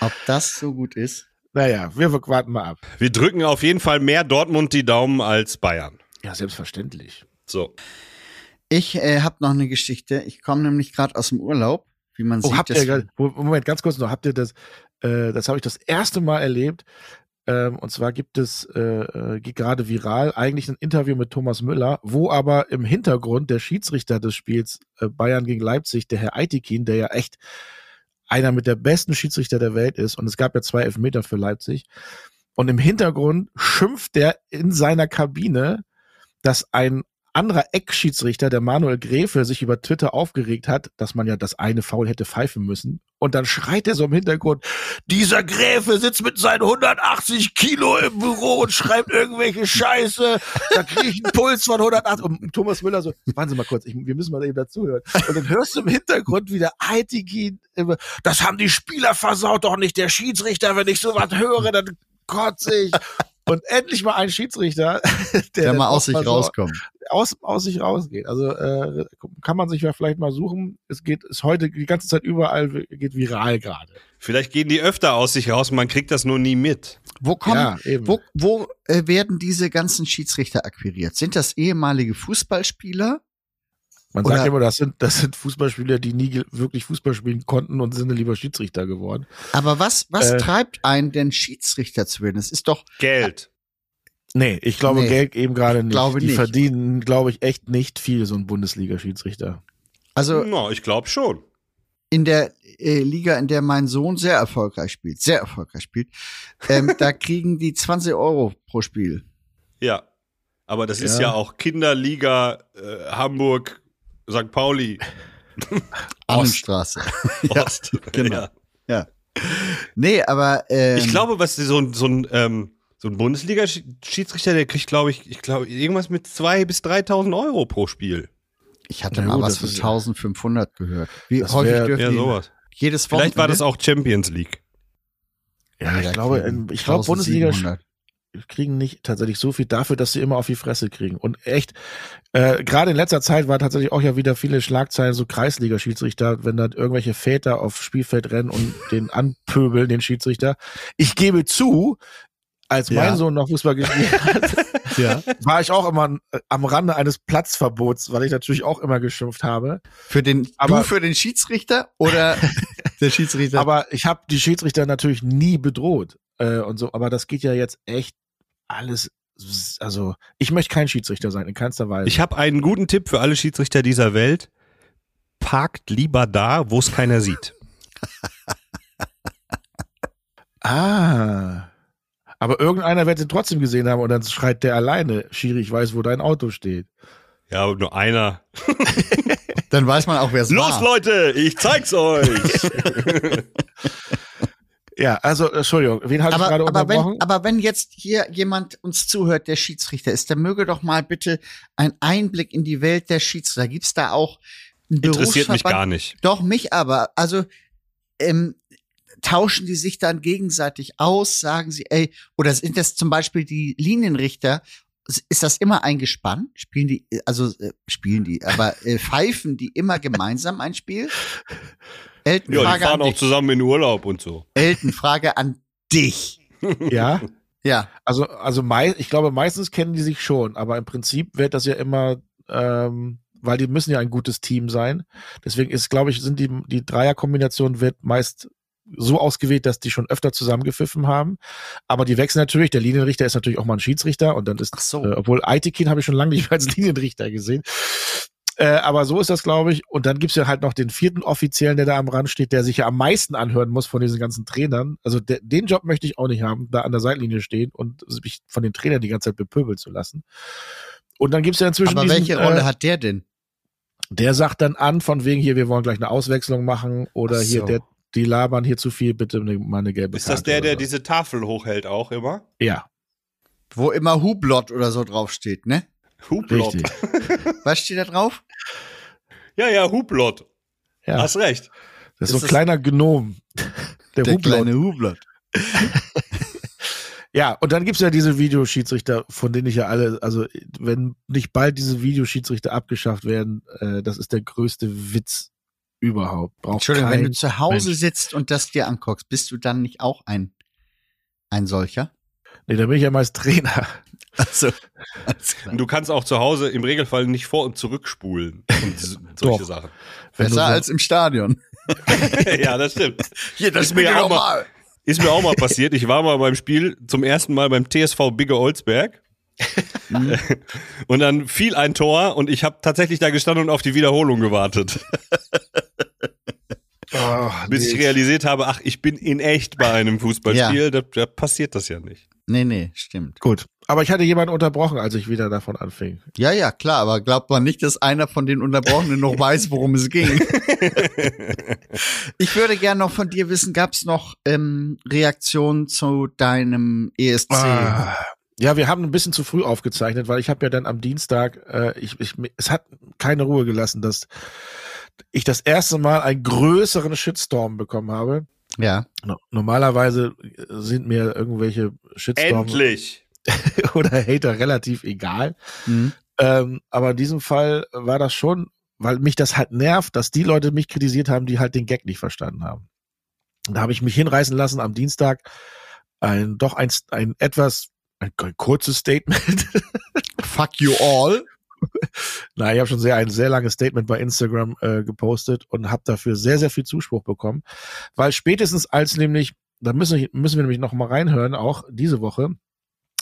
Ob das so gut ist? Naja, wir warten mal ab. Wir drücken auf jeden Fall mehr Dortmund die Daumen als Bayern. Ja, selbstverständlich. So. Ich äh, habe noch eine Geschichte. Ich komme nämlich gerade aus dem Urlaub, wie man Oh, sieht. habt ihr, das- grad- Moment, ganz kurz noch, habt ihr das, äh, das habe ich das erste Mal erlebt. Ähm, und zwar gibt es äh, äh, geht gerade viral eigentlich ein Interview mit Thomas Müller, wo aber im Hintergrund der Schiedsrichter des Spiels äh, Bayern gegen Leipzig, der Herr Eitikin, der ja echt einer mit der besten Schiedsrichter der Welt ist, und es gab ja zwei Elfmeter für Leipzig. Und im Hintergrund schimpft der in seiner Kabine, dass ein anderer Eckschiedsrichter, der Manuel Gräfe, sich über Twitter aufgeregt hat, dass man ja das eine Foul hätte pfeifen müssen. Und dann schreit er so im Hintergrund, dieser Gräfe sitzt mit seinen 180 Kilo im Büro und schreibt irgendwelche Scheiße. Da kriege ich einen Puls von 180. Und Thomas Müller so, warten Sie mal kurz, ich, wir müssen mal eben dazuhören. Und dann hörst du im Hintergrund wieder Aitigin, das haben die Spieler versaut, doch nicht der Schiedsrichter. Wenn ich sowas höre, dann kotze ich. Und endlich mal ein Schiedsrichter, *laughs* der, der mal aus sich so rauskommt. aus, aus sich rausgeht. Also äh, kann man sich ja vielleicht mal suchen. Es geht, ist heute die ganze Zeit überall, geht viral gerade. Vielleicht gehen die öfter aus sich raus und man kriegt das nur nie mit. Wo kommen, Ja, eben. wo, wo äh, werden diese ganzen Schiedsrichter akquiriert? Sind das ehemalige Fußballspieler? Man Oder- sagt ja immer, das sind, das sind Fußballspieler, die nie wirklich Fußball spielen konnten und sind dann lieber Schiedsrichter geworden. Aber was, was Äh. treibt einen denn Schiedsrichter zu werden? Es ist doch, Geld. Nee, ich glaube Nee, Geld eben gerade nicht. glaube die nicht. verdienen, glaube ich, echt nicht viel, so ein Bundesliga-Schiedsrichter. also Na, ich glaube schon. in der äh, Liga, in der mein Sohn sehr erfolgreich spielt, sehr erfolgreich spielt, ähm, *laughs* da kriegen die 20 Euro pro Spiel. Ja. Aber das ist Ja. ja auch Kinderliga äh, Hamburg, St. Pauli, *laughs* Annenstraße. *laughs* Ja, Ost. genau. Ja. Nee, aber ähm, Ich glaube, was so ein, so ein, ähm, so ein Bundesliga-Schiedsrichter, der kriegt, glaube ich, ich glaube, irgendwas mit 2.000 bis 3.000 Euro pro Spiel. ich hatte Na mal gut, was von ist- 1500 gehört. Wie Das häufig wär- dürfen Ja, sowas. jedes Vielleicht war das Wochenende? auch Champions League. Ja, Nee, ich glaube, ich glaube, Bundesliga 1700. kriegen nicht tatsächlich so viel dafür, dass sie immer auf die Fresse kriegen. Und echt, äh, gerade in letzter Zeit war tatsächlich auch ja wieder viele Schlagzeilen, so Kreisliga-Schiedsrichter, wenn da irgendwelche Väter aufs Spielfeld rennen und *laughs* den anpöbeln, den Schiedsrichter. Ich gebe zu, als Ja. mein Sohn noch Fußball gespielt *laughs* hat, Ja. war ich auch immer äh, am Rande eines Platzverbots, weil ich natürlich auch immer geschimpft habe. Für den, Aber- du für den Schiedsrichter oder *laughs* der Schiedsrichter? Aber ich habe die Schiedsrichter natürlich nie bedroht äh, und so. Aber das geht ja jetzt echt alles. Also ich möchte kein Schiedsrichter sein in keinster Weise. Ich habe einen guten Tipp für alle Schiedsrichter dieser Welt. Parkt lieber da, wo es keiner sieht. *laughs* ah. Aber irgendeiner wird ihn trotzdem gesehen haben und dann schreit der alleine, Schiri, ich weiß, wo dein Auto steht. Ja, aber nur einer. Dann weiß man auch, wer es Los, war. Leute, ich zeig's euch. *laughs* Ja, also Entschuldigung, wen habe ich aber, gerade aber, unterbrochen? wenn, aber wenn jetzt hier jemand uns zuhört, der Schiedsrichter ist, dann möge doch mal bitte einen Einblick in die Welt der Schiedsrichter. Gibt's da auch einen Interessiert mich gar nicht. Doch, mich aber. Also ähm, tauschen die sich dann gegenseitig aus, sagen sie, ey, oder sind das zum Beispiel die Linienrichter? Ist das immer ein Gespann? Spielen die, also äh, spielen die, aber äh, pfeifen die immer gemeinsam ein Spiel? Elton, Ja, die Frage fahren an auch dich. zusammen in Urlaub und so. Elton, Frage an dich. ja, Ja, also also mei ich glaube meistens kennen die sich schon, aber im Prinzip wird das ja immer, ähm, weil die müssen ja ein gutes Team sein. Deswegen ist, glaube ich, sind die die Dreierkombination wird meist so ausgewählt, dass die schon öfter zusammengepfiffen haben. Aber die wechseln natürlich. Der Linienrichter ist natürlich auch mal ein Schiedsrichter und dann ist, Ach so. äh, obwohl Aitekin habe ich schon lange nicht mehr als *laughs* Linienrichter gesehen. Äh, aber so ist das, glaube ich. Und dann gibt's ja halt noch den vierten Offiziellen, der da am Rand steht, der sich ja am meisten anhören muss von diesen ganzen Trainern. Also der, den Job möchte ich auch nicht haben, da an der Seitlinie stehen und sich von den Trainern die ganze Zeit bepöbeln zu lassen. Und dann gibt's ja inzwischen aber diesen, welche Rolle äh, hat der denn? der sagt dann an, von wegen hier, wir wollen gleich eine Auswechslung machen oder Ach hier, so. der, die labern hier zu viel, bitte eine, mal eine gelbe Ist das Karte der, oder der so. diese Tafel hochhält auch immer? Ja, Wo immer Hublot oder so draufsteht, ne? Hublot. richtig. *laughs* Was steht da drauf? Ja, ja, Hublot. Ja, Hast recht. das ist ist so ein das- kleiner Gnom. Der, Der Hublot. kleine Hublot. *laughs* Ja, und dann gibt's ja diese Videoschiedsrichter, von denen ich ja alle, also wenn nicht bald diese Videoschiedsrichter abgeschafft werden, äh, das ist der größte Witz überhaupt. Braucht Entschuldigung, wenn du zu Hause Mensch. sitzt und das dir anguckst, bist du dann nicht auch ein, ein solcher? Nee, da bin ich ja meist Trainer. *laughs* Also. Und du kannst auch zu Hause im Regelfall nicht vor- und zurückspulen und *laughs* solche Doch. Sachen. Wenn Besser so- als im Stadion. *laughs* ja, das stimmt. Hier, das Ist mir auch mal- Ist mir auch mal passiert. Ich war mal beim Spiel zum ersten Mal beim TSV Bigge Olsberg. und dann fiel ein Tor und ich habe tatsächlich da gestanden und auf die Wiederholung gewartet, Oh, bis ich nee. realisiert habe, ach, ich bin in echt bei einem Fußballspiel, da, da passiert das ja nicht. Nee, nee, stimmt. Gut. Aber ich hatte jemanden unterbrochen, als ich wieder davon anfing. Ja, ja, klar, aber glaubt man nicht, dass einer von den Unterbrochenen noch *laughs* weiß, worum es ging. *laughs* ich würde gerne noch von dir wissen, gab es noch ähm, Reaktionen zu deinem ESC? Ah. Ja, wir haben ein bisschen zu früh aufgezeichnet, weil ich habe ja dann am Dienstag, äh, ich, ich, es hat keine Ruhe gelassen, dass ich das erste Mal einen größeren Shitstorm bekommen habe. Ja. No normalerweise sind mir irgendwelche Shitstorms Endlich! *laughs* oder Hater relativ egal. Mhm. Ähm, aber in diesem Fall war das schon, weil mich das halt nervt, dass die Leute mich kritisiert haben, die halt den Gag nicht verstanden haben. Und da habe ich mich hinreißen lassen am Dienstag ein doch ein, ein etwas ein, ein kurzes Statement. *laughs* Fuck you all. Nein, ich habe schon sehr ein sehr langes Statement bei Instagram äh, gepostet und habe dafür sehr sehr viel Zuspruch bekommen, weil spätestens als nämlich da müssen wir, müssen wir nämlich noch mal reinhören auch diese Woche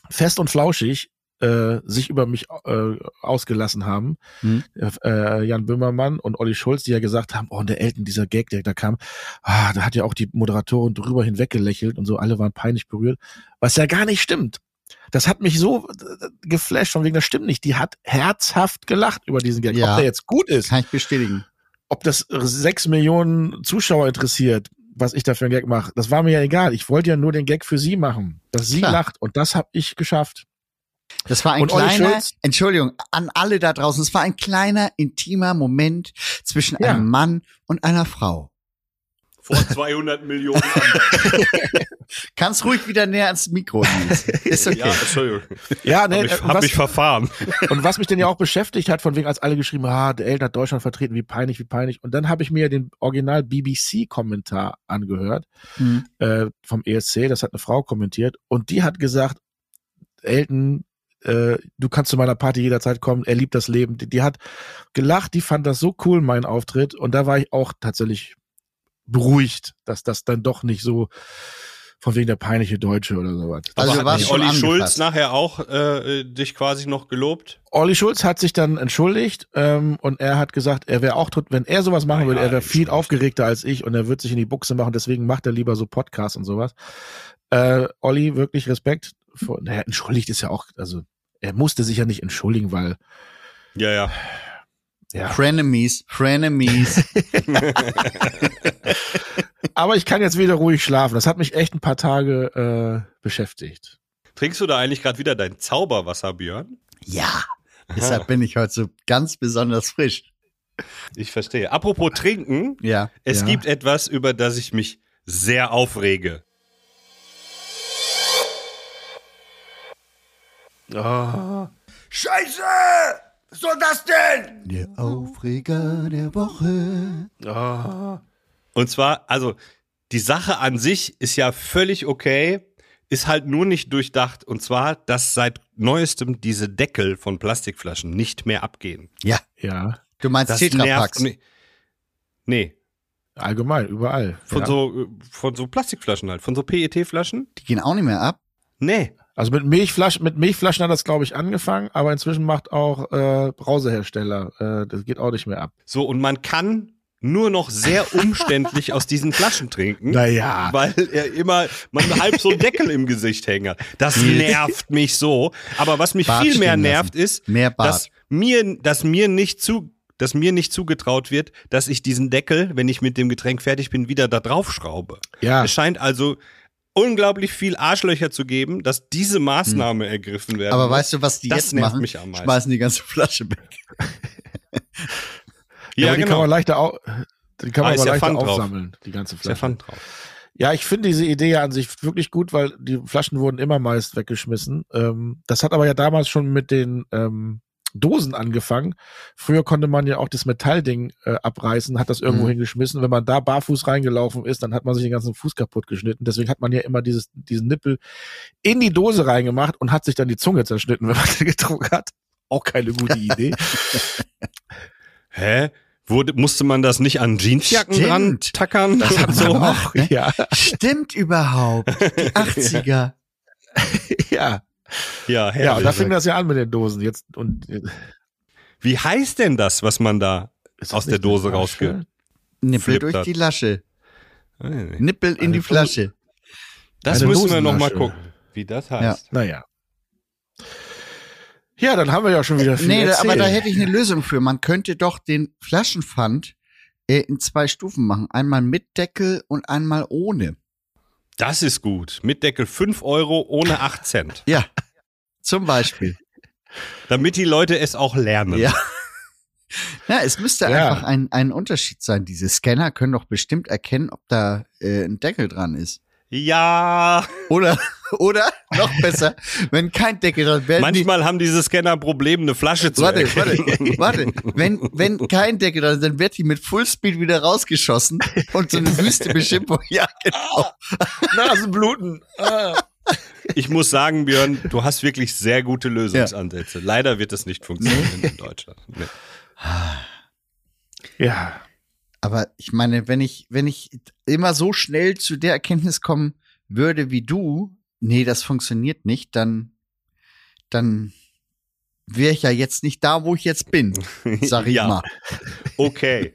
fest und flauschig äh, sich über mich äh, ausgelassen haben Mhm. äh, Jan Böhmermann und Olli Schulz, die ja gesagt haben, oh, und der Elton, dieser Gag, der da kam, ah, da hat ja auch die Moderatorin drüber hinweg gelächelt und so, alle waren peinlich berührt, was ja gar nicht stimmt. Das hat mich so äh, geflasht, von wegen, das stimmt nicht. Die hat herzhaft gelacht über diesen Gag. Ja. Ob der jetzt gut ist, Kann ich bestätigen. ob das sechs Millionen Zuschauer interessiert, was ich da für einen Gag mache, das war mir ja egal. Ich wollte ja nur den Gag für sie machen, dass sie Klar. lacht und das habe ich geschafft. Das war ein Und kleiner? Entschuldigung, an alle da draußen, es war ein kleiner, intimer Moment zwischen Ja. einem Mann und einer Frau. Vor 200 Millionen anderen. *laughs* Kannst ruhig wieder näher ans Mikro. Ist *laughs* okay. Ja, Entschuldigung. Ja, nee, Hab ich, äh, hab was, mich verfahren. *laughs* und was mich denn ja auch beschäftigt hat, von wegen, als alle geschrieben haben, ah, der Eltern hat Deutschland vertreten, wie peinlich, wie peinlich. Und dann habe ich mir den Original BBC-Kommentar angehört Hm. äh, vom ESC, das hat eine Frau kommentiert und die hat gesagt, Elton, äh, du kannst zu meiner Party jederzeit kommen, er liebt das Leben. Die, die hat gelacht, die fand das so cool, mein Auftritt und da war ich auch tatsächlich beruhigt, dass das dann doch nicht so von wegen der peinliche Deutsche oder sowas. Also Aber hat nicht Olli Schulz nachher auch äh, dich quasi noch gelobt? Olli Schulz hat sich dann entschuldigt ähm, und er hat gesagt, er wäre auch tot, wenn er sowas machen Na würde, ja, er wäre viel aufgeregter als ich und er wird sich in die Buchse machen, deswegen macht er lieber so Podcasts und sowas. Äh, Olli, wirklich Respekt. Vor, naja, entschuldigt ist ja auch, also er musste sich ja nicht entschuldigen, weil Ja, ja. ja. Frenemies, Frenemies. *laughs* *laughs* Aber ich kann jetzt wieder ruhig schlafen. Das hat mich echt ein paar Tage äh, beschäftigt. Trinkst du da eigentlich gerade wieder dein Zauberwasser, Björn? ja. Deshalb bin ich heute so ganz besonders frisch. Ich verstehe. Apropos trinken, Ja. es Ja. gibt etwas, über das ich mich sehr aufrege. Oh. Scheiße! Was soll das denn? Der Aufreger der Woche. Oh. Und zwar, also die Sache an sich ist ja völlig okay, ist halt nur nicht durchdacht. Und zwar, dass seit neuestem diese Deckel von Plastikflaschen nicht mehr abgehen. Ja. Ja, Du meinst Das Tetrapacks. nervt. Nee, allgemein, überall. von ja. so von so Plastikflaschen halt, von so PET-Flaschen. Die gehen auch nicht mehr ab. Nee. Also mit Milchflaschen, mit Milchflaschen hat das, glaube ich, angefangen, aber inzwischen macht auch äh, Brausehersteller, äh, das geht auch nicht mehr ab. So, und man kann nur noch sehr umständlich aus diesen Flaschen trinken. Naja. Weil er immer, man halb so einen Deckel im Gesicht hängen hat. Das *laughs* nervt mich so. Aber was mich Bart viel mehr nervt, lassen. ist, Mehr dass mir, dass mir nicht zu, dass mir nicht zugetraut wird, dass ich diesen Deckel, wenn ich mit dem Getränk fertig bin, wieder da drauf schraube. Ja, Es scheint also unglaublich viel Arschlöcher zu geben, dass diese Maßnahme ergriffen werden. Hm. Aber weißt du, was die das jetzt nervt machen? mich am meisten. Schmeißen die ganze Flasche weg. *laughs* ja, aber die kann genau. man leichter, au die kann Ah, man ist aber leichter Pfand drauf. aufsammeln, die ganze Ist ja Flasche. Pfand drauf. Ja, ich finde diese Idee ja an sich wirklich gut, weil die Flaschen wurden immer meist weggeschmissen. Ähm, das hat aber ja damals schon mit den ähm, Dosen angefangen. Früher konnte man ja auch das Metallding äh, abreißen, hat das irgendwo Mhm. hingeschmissen. Wenn man da barfuß reingelaufen ist, dann hat man sich den ganzen Fuß kaputt geschnitten. Deswegen hat man ja immer dieses, diesen Nippel in die Dose reingemacht und hat sich dann die Zunge zerschnitten, *laughs* wenn man den getrunken hat. Auch keine gute Idee. *laughs* Hä? Wurde, musste man das nicht an Jeansjacken Stimmt. dran tackern? Das hat *laughs* so? gemacht, ne? ja, Stimmt überhaupt. Die *laughs* 80er. ja. Ja, Ja, herrlich. und da fing das ja an mit den Dosen. Jetzt und Wie heißt denn das, was man da aus der Dose eine rausge... Flasche? Nippel durch die Lasche. Nippel in Eine die Flasche. Das Eine müssen wir noch mal Dosenlasche. gucken, wie das heißt. Naja. Ja, dann haben wir ja schon wieder viel Nee, erzählt. aber da hätte ich eine Lösung für. Man könnte doch den Flaschenpfand äh, in zwei Stufen machen. Einmal mit Deckel und einmal ohne. Das ist gut. Mit Deckel 5 Euro ohne *laughs* 8 Cent. Ja. Zum Beispiel. Damit die Leute es auch lernen. Ja. *laughs* Ja, es müsste Ja. einfach ein, ein Unterschied sein. Diese Scanner können doch bestimmt erkennen, ob da äh, ein Deckel dran ist. Ja. Oder, oder noch besser, wenn kein Deckel dran wäre. Manchmal haben diese Scanner Probleme, eine Flasche zu Warte, erkennen. warte, warte. Wenn, wenn kein Deckel dran ist, dann wird die mit Fullspeed wieder rausgeschossen und so eine wüste Beschimpfung. Ja, genau. Nasenbluten. Ah. Ich muss sagen, Björn, du hast wirklich sehr gute Lösungsansätze. Leider wird das nicht funktionieren in Deutschland. Nee. Ja. Aber ich meine, wenn ich, wenn ich immer so schnell zu der Erkenntnis kommen würde wie du, nee, das funktioniert nicht, dann, dann wäre ich ja jetzt nicht da, wo ich jetzt bin, *laughs* sag ich Ja. mal. Okay.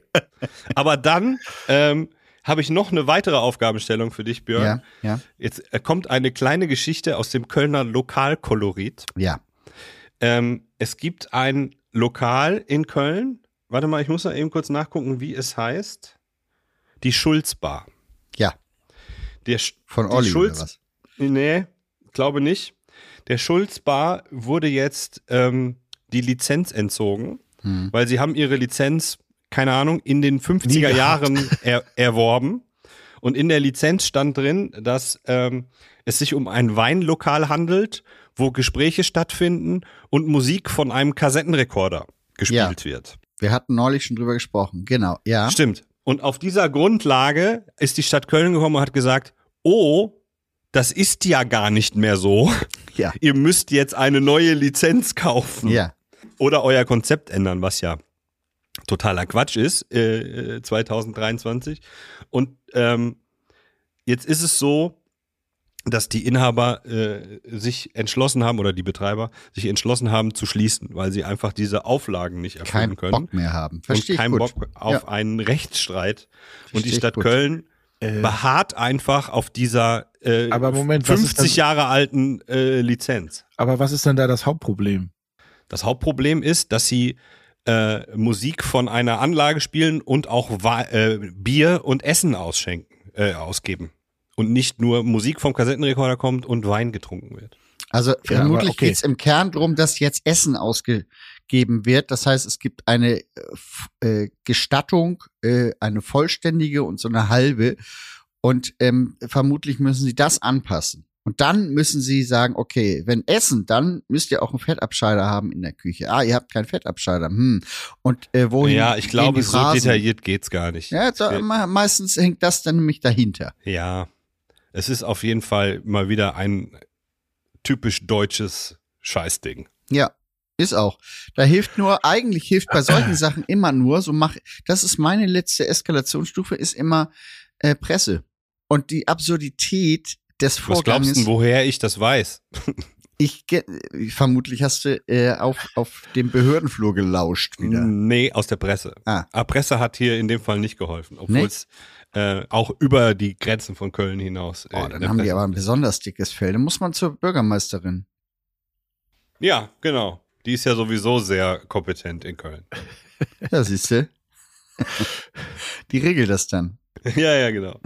Aber dann ähm, habe ich noch eine weitere Aufgabenstellung für dich, Björn. Ja, ja, Jetzt äh, kommt eine kleine Geschichte aus dem Kölner Lokalkolorit. ja. Ähm, es gibt ein Lokal in Köln. Warte mal, ich muss mal eben kurz nachgucken, wie es heißt. Die Schulzbar. Ja, Der Sch- von die Olli Schulz, oder was? Nee, glaube nicht. Der Schulzbar wurde jetzt ähm, die Lizenz entzogen, Hm. weil sie haben ihre Lizenz, keine Ahnung, in den Nie 50er gehabt. Jahren *laughs* er, erworben. Und in der Lizenz stand drin, dass ähm, es sich um ein Weinlokal handelt, wo Gespräche stattfinden und Musik von einem Kassettenrekorder gespielt wird. Wir hatten neulich schon drüber gesprochen. Genau, ja. Stimmt. Und auf dieser Grundlage ist die Stadt Köln gekommen und hat gesagt, oh, das ist ja gar nicht mehr so. *laughs* Ja. Ihr müsst jetzt eine neue Lizenz kaufen. Ja. Oder euer Konzept ändern, was ja totaler Quatsch ist, äh, 2023. Und ähm, jetzt ist es so, dass die Inhaber äh, sich entschlossen haben oder die Betreiber sich entschlossen haben zu schließen, weil sie einfach diese Auflagen nicht erfüllen Keinen können Bock mehr haben. und Verstehe ich keinen. Bock auf Ja. einen Rechtsstreit. und Versteh die ich Stadt gut. Köln Äh, beharrt einfach auf dieser äh, Aber Moment, was ist 50 denn- Jahre alten äh, Lizenz. aber was ist denn da das Hauptproblem? Das Hauptproblem ist, dass sie äh, Musik von einer Anlage spielen und auch Wa äh, Bier und Essen ausschenken, äh, ausgeben. Und nicht nur Musik vom Kassettenrekorder kommt und Wein getrunken wird. Also Ja, vermutlich okay. geht's im Kern drum, dass jetzt Essen ausgegeben wird. Das heißt, es gibt eine äh, äh, Gestattung, äh, eine vollständige und so eine halbe. Und ähm, vermutlich müssen sie das anpassen. Und dann müssen sie sagen, okay, wenn Essen, dann müsst ihr auch einen Fettabscheider haben in der Küche. Ah, ihr habt keinen Fettabscheider. Hm. Und äh, wohin ja, ich glaube, so detailliert geht's gar nicht. Ja, so, me- meistens hängt das dann nämlich dahinter. Ja, es ist auf jeden Fall mal wieder ein typisch deutsches Scheißding. Ja, ist auch. Da hilft nur, eigentlich hilft bei solchen *laughs* Sachen immer nur, so mach, das ist meine letzte Eskalationsstufe, ist immer äh, Presse. Und die Absurdität des Was Vorgangs. glaubst du, woher ich das weiß? *laughs* ich, vermutlich hast du äh, auf, auf dem Behördenflur gelauscht wieder. Nee, aus der Presse. Ah. Aber Presse hat hier in dem Fall nicht geholfen, obwohl Nee? Äh, auch über die Grenzen von Köln hinaus. äh, Oh, dann haben die Presse aber ein besonders dickes Fell. Dann muss man zur Bürgermeisterin. Ja, genau. Die ist ja sowieso sehr kompetent in Köln. *laughs* Ja, siehst du. Die regelt das dann. *laughs* ja, ja, genau.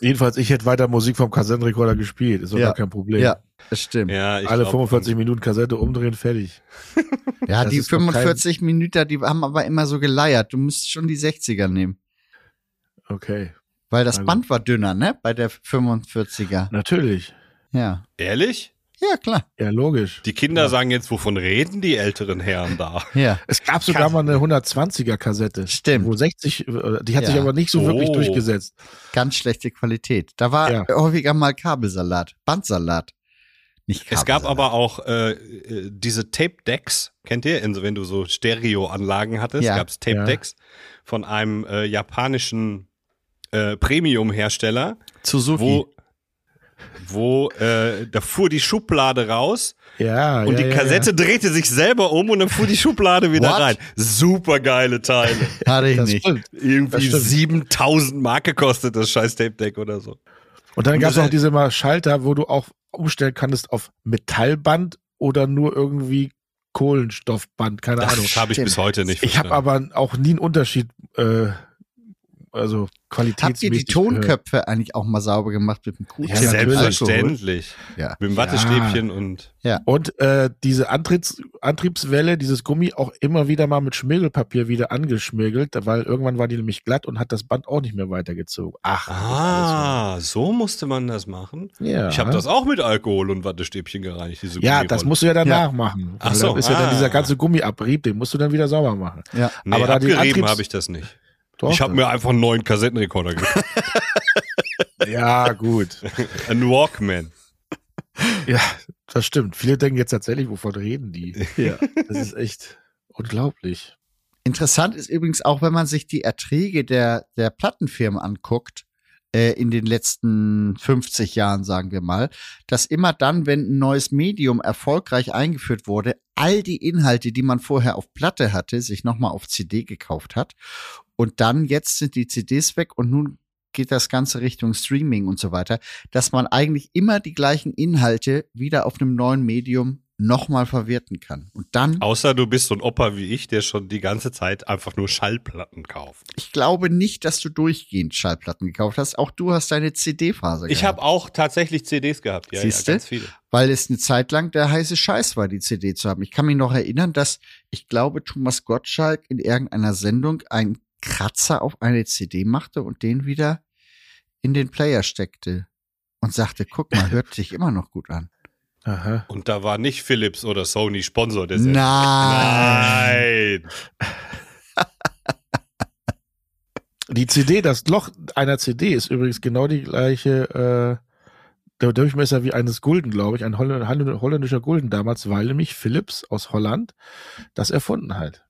Jedenfalls, ich hätte weiter Musik vom Kassettenrekorder gespielt. Ist doch Ja. gar kein Problem. Ja, das stimmt. Ja, ich Alle glaub, 45 Minuten Kassette umdrehen, fertig. *laughs* Ja, Das die ist doch kein- 45 Minuten, die haben aber immer so geleiert. Du musst schon die 60er nehmen. Okay. Weil das Also- Band war dünner, ne? Bei der 45er. Natürlich. Ja. Ehrlich? Ja, klar. Ja, logisch. Die Kinder sagen jetzt, wovon reden die älteren Herren da? Ja. Es gab sogar mal eine 120er Kassette. Stimmt. Wo 60, äh, die hat Ja. sich aber nicht so wirklich Oh. durchgesetzt. Ganz schlechte Qualität. Da war Ja. häufiger mal Kabelsalat. Bandsalat. Nicht Es gab Kabelsalat. aber auch äh, äh, diese Tape-Decks, kennt ihr? Also wenn du so Stereoanlagen hattest, Ja. gab es Tape-Decks von einem äh, japanischen äh, Premium-Hersteller, Suzuki. wo, wo äh, da fuhr die Schublade raus Ja, und ja, die ja, Kassette drehte sich selber um und dann fuhr die Schublade wieder What? rein. Super geile Teile. *laughs* Hatte ich Ja. Das nicht. stimmt. Irgendwie Das stimmt. 7000 Mark gekostet, das scheiß Tape-Deck oder so. Und dann gab es das- auch diese mal Schalter, wo du auch umstellen kannst auf Metallband oder nur irgendwie Kohlenstoffband, keine Ahnung. Das habe ich stimmt. bis heute nicht Ich habe verstanden. aber auch nie einen Unterschied, äh, also Habt ihr qualitätsmäßig. die Tonköpfe eigentlich auch mal sauber gemacht mit dem Kuchen? Ja. Selbstverständlich. Ja. Mit dem Wattestäbchen und gehört. Und äh, diese Antritts Antriebswelle, dieses Gummi auch immer wieder mal mit Schmirgelpapier wieder angeschmirgelt, weil irgendwann war die nämlich glatt und hat das Band auch nicht mehr weitergezogen. Ach, Ah, so musste man das machen. ja. Ich habe das auch mit Alkohol und Wattestäbchen gereinigt, diese Ja, das musst du ja danach machen. Ach so, dann ist ja dann ah. dieser ganze Gummiabrieb, den musst du dann wieder sauber machen. Ja. Nee, aber da die abgerieben habe ich das nicht. Doch, ich habe mir einfach einen neuen Kassettenrekorder gekauft. *laughs* ja, gut. *laughs* Ein Walkman. Ja, das stimmt. Viele denken jetzt tatsächlich, wovon reden die? Ja. Das ist echt unglaublich. Interessant ist übrigens auch, wenn man sich die Erträge der, der Plattenfirmen anguckt, äh, in den letzten 50 Jahren, sagen wir mal, dass immer dann, wenn ein neues Medium erfolgreich eingeführt wurde, all die Inhalte, die man vorher auf Platte hatte, sich nochmal auf CD gekauft hat. Und dann jetzt sind die CDs weg und nun geht das Ganze Richtung Streaming und so weiter, dass man eigentlich immer die gleichen Inhalte wieder auf einem neuen Medium nochmal verwerten kann. Und dann Außer du bist so ein Opa wie ich, der schon die ganze Zeit einfach nur Schallplatten kauft. Ich glaube nicht, dass du durchgehend Schallplatten gekauft hast. Auch du hast deine CD-Phase Ich gehabt. habe auch tatsächlich CDs gehabt. Ja, Siehste? ja, ganz viele. Weil es eine Zeit lang der heiße Scheiß war, die CD zu haben. Ich kann mich noch erinnern, dass ich glaube, Thomas Gottschalk in irgendeiner Sendung einen Kratzer auf eine CD machte und den wieder in den Player steckte und sagte, guck mal, hört sich immer noch gut an. Aha. Und da war nicht Philips oder Sony Sponsor der Sendung. Nein. Nein. *laughs* Die CD, das Loch einer CD ist übrigens genau die gleiche, äh, der Durchmesser wie eines Gulden, glaube ich, ein Holl Holl- holländischer Gulden damals, weil nämlich Philips aus Holland das erfunden hat.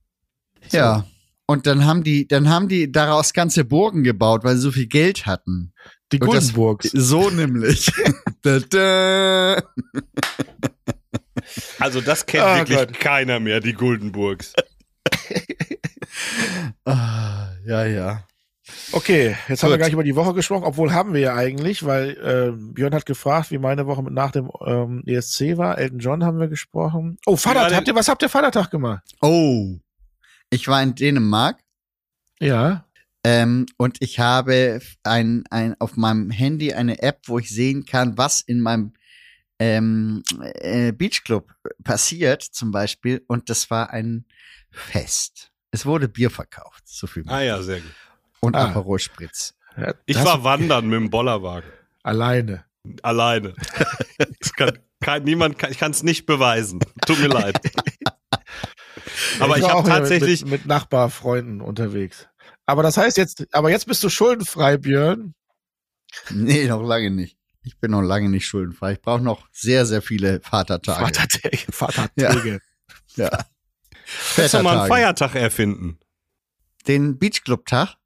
Ja. Und dann haben die, dann haben die daraus ganze Burgen gebaut, weil sie so viel Geld hatten. Die Guldenburgs. So nämlich. *laughs* da, da. Also das kennt Oh wirklich Gott. keiner mehr, die Guldenburgs. *laughs* Ah, ja, ja. Okay, jetzt haben wir Gut. gar nicht über die Woche gesprochen, obwohl haben wir ja eigentlich, weil äh, Björn hat gefragt, wie meine Woche nach dem ähm, ESC war. Elton John haben wir gesprochen. Oh, Vatertag, habt ihr, was habt ihr Vatertag gemacht? Oh. Ich war in Dänemark Ja. ähm, und ich habe ein, ein, auf meinem Handy eine App, wo ich sehen kann, was in meinem ähm, äh, Beachclub passiert, zum Beispiel. Und das war ein Fest. Es wurde Bier verkauft, so viel. Ah ja, sehr gut. Und Ah. Aperol Spritz. ja Ich war wandern mit dem Bollerwagen. alleine. Alleine. *laughs* Kann, kann, niemand kann, ich kann es nicht beweisen. Tut mir leid. *laughs* Aber ich war habe tatsächlich, mit, mit Nachbarfreunden unterwegs. Aber das heißt jetzt, aber jetzt bist du schuldenfrei, Björn. Nee, noch lange nicht. Ich bin noch lange nicht schuldenfrei. Ich brauche noch sehr, sehr viele Vatertage. Vatertage. *laughs* Vatertage. ja. kannst du mal einen. Feiertag erfinden. Den Beachclub-Tag.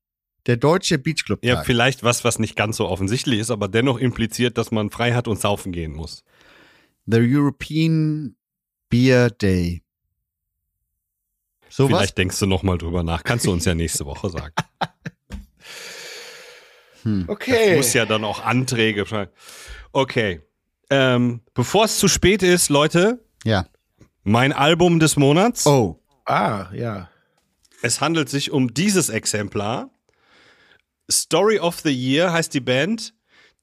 Der deutsche Beachclub-Tag. Ja, vielleicht was, was nicht ganz so offensichtlich ist, aber dennoch impliziert, dass man frei hat und saufen gehen muss. The European Beer Day. So was? Vielleicht denkst du noch mal drüber nach. Kannst du uns ja nächste Woche sagen. *laughs* Hm. Okay. Muss ja dann auch Anträge schreiben. Okay. Ähm, bevor es zu spät ist, Leute, Ja. mein Album des Monats. Oh. Ah, ja. Es handelt sich um dieses Exemplar. Story of the Year heißt die Band.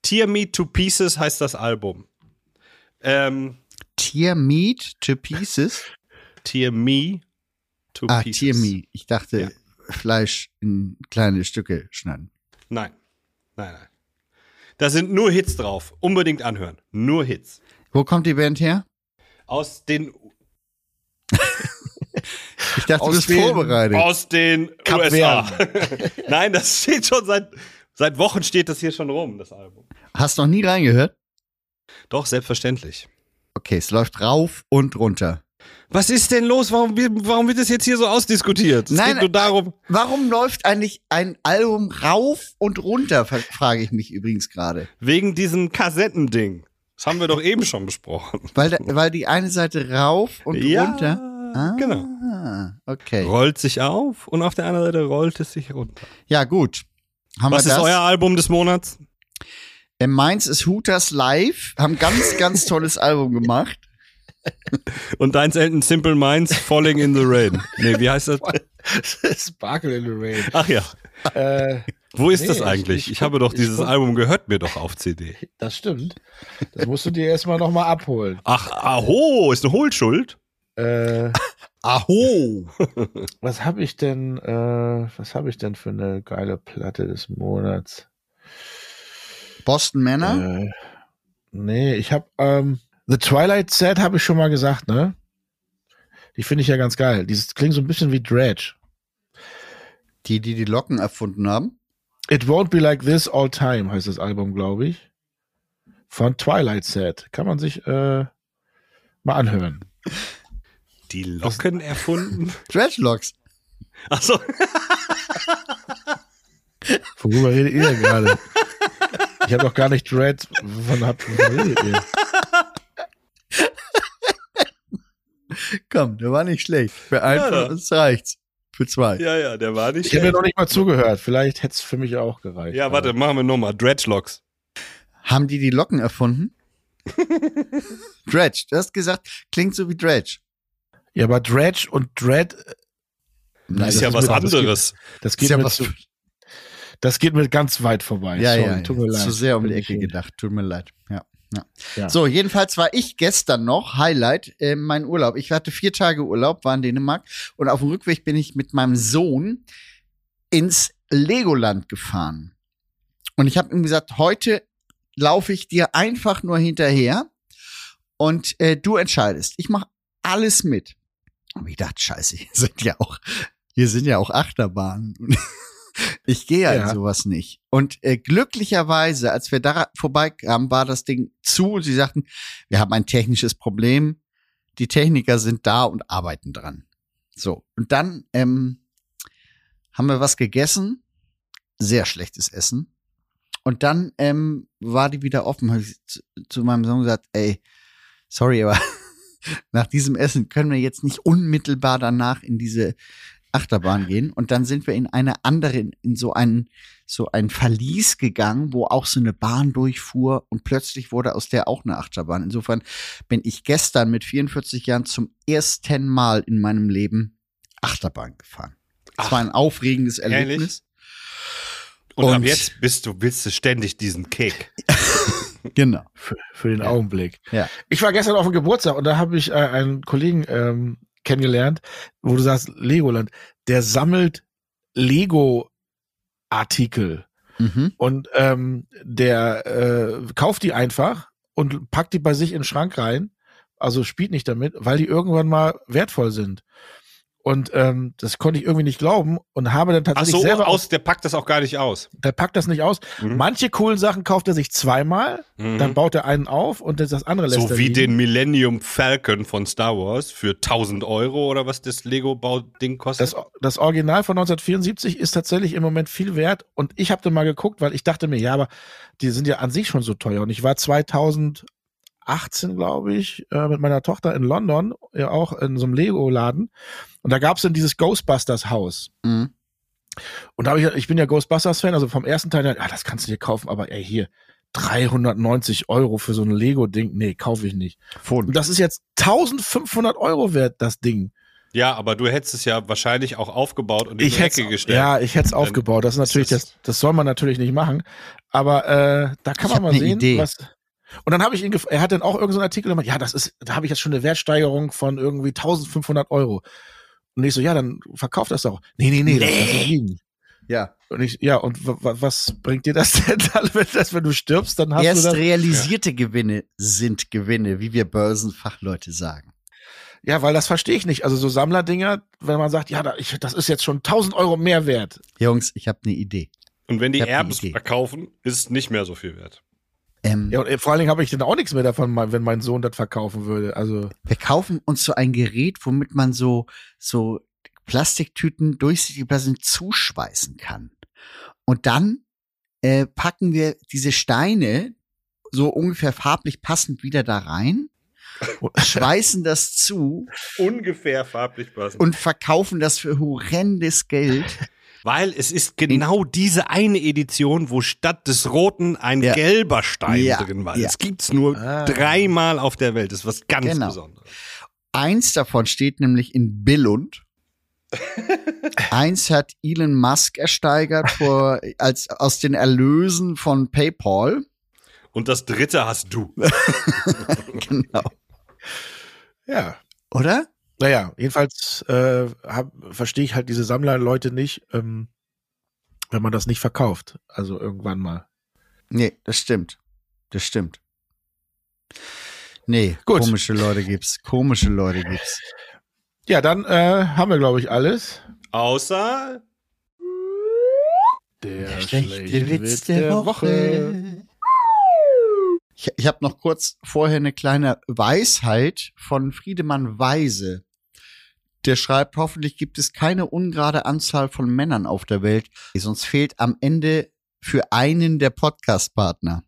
Tear Me to Pieces heißt das Album. Ähm, Tear Meat to Pieces. Tear Me to Ah, Pieces. Tear Me. Ich dachte, Ja. Fleisch in kleine Stücke schneiden. Nein. Nein, nein. Da sind nur Hits drauf. Unbedingt anhören. Nur Hits. Wo kommt die Band her? Aus den, *laughs* Ich dachte, Aus du bist den- vorbereitet. aus den Kap USA. *laughs* nein, das steht schon seit, seit Wochen steht das hier schon rum, das Album. Hast noch nie reingehört? Doch, selbstverständlich. Okay, es läuft rauf und runter. Was ist denn los? Warum, wird- warum wird das jetzt hier so ausdiskutiert? Es Nein, geht nur darum. Warum läuft eigentlich ein Album rauf und runter, frage ich mich übrigens gerade. Wegen diesem Kassettending. Das haben wir doch eben schon besprochen. *laughs* Weil, da, weil die eine Seite rauf und runter. Ah, genau. Okay. Rollt sich auf und auf der anderen Seite rollt es sich runter. Ja, gut. Haben Was wir ist das? euer Album des Monats? Äh, Meins ist Hooters Live. Haben ganz, ganz tolles Album gemacht. Und deins Elton Simple Minds Falling in the Rain. Nee, wie heißt das? *laughs* Sparkle in the Rain. Ach ja. Äh, Wo ist Nee, das ich- eigentlich? ich Ich, habe doch dieses guck- Album gehört mir doch auf CD. das stimmt. Das musst du dir erstmal nochmal abholen. Ach, aho, ist eine Hohlschuld. Äh, *laughs* Aho! was habe ich denn, äh, was habe ich denn für eine geile Platte des Monats? Boston Männer? Äh, nee, ich habe ähm, The Twilight Set habe ich schon mal gesagt, ne? Die finde ich ja ganz geil. Dieses klingt so ein bisschen wie Dredge. Die, die die Locken erfunden haben? It Won't Be Like This All Time heißt das Album, glaube ich. Von Twilight Set. Kann man sich äh, mal anhören. Die Locken erfunden? *laughs* Dreadlocks. Achso. Worüber redet ihr denn gerade? Ich habe doch gar nicht Dread. Wovon habt redet ihr? Komm, der war nicht schlecht. Für einen Ja, von uns reicht's. Für zwei. Ja, ja, der war nicht. Ich habe mir noch nicht mal zugehört. Vielleicht hätte es für mich auch gereicht. Ja, warte, machen wir nochmal. Dredgelocks. Haben die die Locken erfunden? *laughs* Dredge. Du hast gesagt, klingt so wie Dredge. Ja, aber Dredge und Dread. äh, Nein, ist das ja ist was mir- das geht- anderes. Das geht, ja mir was zu, das geht mir ganz weit vorbei. Ja, Sorry, ja, tut mir ja. leid. zu sehr um die Ecke ich- gedacht. Tut mir leid. Ja. Ja. Ja. So, jedenfalls war ich gestern noch, Highlight, äh, mein Urlaub. Ich hatte vier Tage Urlaub, war in Dänemark und auf dem Rückweg bin ich mit meinem Sohn ins Legoland gefahren. Und ich habe ihm gesagt, heute laufe ich dir einfach nur hinterher und äh, du entscheidest. Ich mache alles mit. Und ich dachte, scheiße, *laughs* hier sind ja auch, hier sind ja auch Achterbahnen. Ich gehe ja, Ja. in sowas nicht. Und äh, glücklicherweise, als wir da vorbeikamen, war das Ding zu und sie sagten, wir haben ein technisches Problem. Die Techniker sind da und arbeiten dran. So, und dann ähm, haben wir was gegessen. Sehr schlechtes Essen. Und dann ähm, war die wieder offen. Hab ich zu, zu meinem Sohn gesagt, ey, sorry, aber *laughs* nach diesem Essen können wir jetzt nicht unmittelbar danach in diese Achterbahn gehen. Und dann sind wir in eine andere, in, so ein so ein Verlies gegangen, wo auch so eine Bahn durchfuhr und plötzlich wurde aus der auch eine Achterbahn. Insofern bin ich gestern mit 44 Jahren zum ersten Mal in meinem Leben Achterbahn gefahren. Es war ein aufregendes ehrlich? Erlebnis. Und, ab Und- jetzt bist du, willst du ständig diesen Kick. *laughs* Genau. Für, für den Ja. Augenblick. Ja. Ich war gestern auf dem Geburtstag und da habe ich äh, einen Kollegen ähm, kennengelernt, wo du sagst, Legoland, der sammelt Lego-Artikel Mhm. und ähm, der äh, kauft die einfach und packt die bei sich in den Schrank rein, also spielt nicht damit, weil die irgendwann mal wertvoll sind. Und ähm, das konnte ich irgendwie nicht glauben und habe dann Ach tatsächlich so, selber aus, der packt das auch gar nicht aus. der packt das nicht aus. Mhm. Manche coolen Sachen kauft er sich zweimal, Mhm. dann baut er einen auf und das das andere lässt So er wie liegen. den Millennium Falcon von Star Wars für 1000 Euro oder was das Lego-Bau-Ding kostet. Das, das Original von 1974 ist tatsächlich im Moment viel wert und ich habe da mal geguckt, weil ich dachte mir, ja, aber die sind ja an sich schon so teuer und ich war 2018, glaube ich, äh, mit meiner Tochter in London, ja auch in so einem Lego-Laden und da gab's dann dieses Ghostbusters-Haus. Mhm. Und da habe ich, ich bin ja Ghostbusters-Fan, also vom ersten Teil, ah, das kannst du dir kaufen, aber ey, hier, 390 Euro für so ein Lego-Ding, nee, kaufe ich nicht. Und das ist jetzt 1500 Euro wert, das Ding. ja, aber du hättest es ja wahrscheinlich auch aufgebaut und in Ich die hätte Ecke gestellt. ja, ich hätte es aufgebaut. Das ist natürlich, das, das soll man natürlich nicht machen. Aber äh, da kann Ich man mal ne sehen, Idee. was. Und dann habe ich ihn, er hat dann auch irgendeinen so einen Artikel gemacht. Ja, das ist, da habe ich jetzt schon eine Wertsteigerung von irgendwie 1500 Euro. Und ich so, ja, dann verkauf das doch. Nee, nee, nee, das lass liegen. Ja. Und ich, ja, und wa- wa- was bringt dir das *laughs* denn dann, wenn, das, wenn du stirbst, dann hast Erst du das. realisierte Gewinne sind Gewinne, wie wir Börsenfachleute sagen. Ja, weil das verstehe ich nicht. Also so Sammlerdinger, wenn man sagt, ja, da, ich, das ist jetzt schon 1000 Euro mehr wert. Jungs, ich habe eine Idee. Und wenn die Erben verkaufen, ist es nicht mehr so viel wert. Ähm, Ja, und äh, vor allen Dingen habe ich dann auch nichts mehr davon, wenn mein Sohn das verkaufen würde. Also. Wir kaufen uns so ein Gerät, womit man so, so Plastiktüten durchsichtig sind zuschweißen kann. Und dann äh, packen wir diese Steine so ungefähr farblich passend wieder da rein, *laughs* schweißen das zu Ungefähr farblich passend. und verkaufen das für horrendes Geld. Weil es ist genau diese eine Edition, wo statt des roten ein Ja. gelber Stein Ja, drin war. ja. Das gibt's nur Ah. dreimal auf der Welt. Das ist was ganz Genau. Besonderes. Eins davon steht nämlich in Billund. *laughs* Eins hat Elon Musk ersteigert vor, als, aus den Erlösen von PayPal. Und das dritte hast du. *laughs* Genau. Ja. Oder? Naja, jedenfalls äh, verstehe ich halt diese Sammlerleute nicht, ähm, wenn man das nicht verkauft. Also irgendwann mal. Nee, das stimmt. Das stimmt. Nee, Gut. komische Leute gibt's. Komische Leute gibt's. Ja, dann äh, haben wir, glaube ich, alles. Außer Der, Ich, ich habe noch kurz vorher eine kleine Weisheit von Friedemann Weise. Der schreibt, hoffentlich gibt es keine ungerade Anzahl von Männern auf der Welt, sonst fehlt am Ende für einen der Podcast-Partner.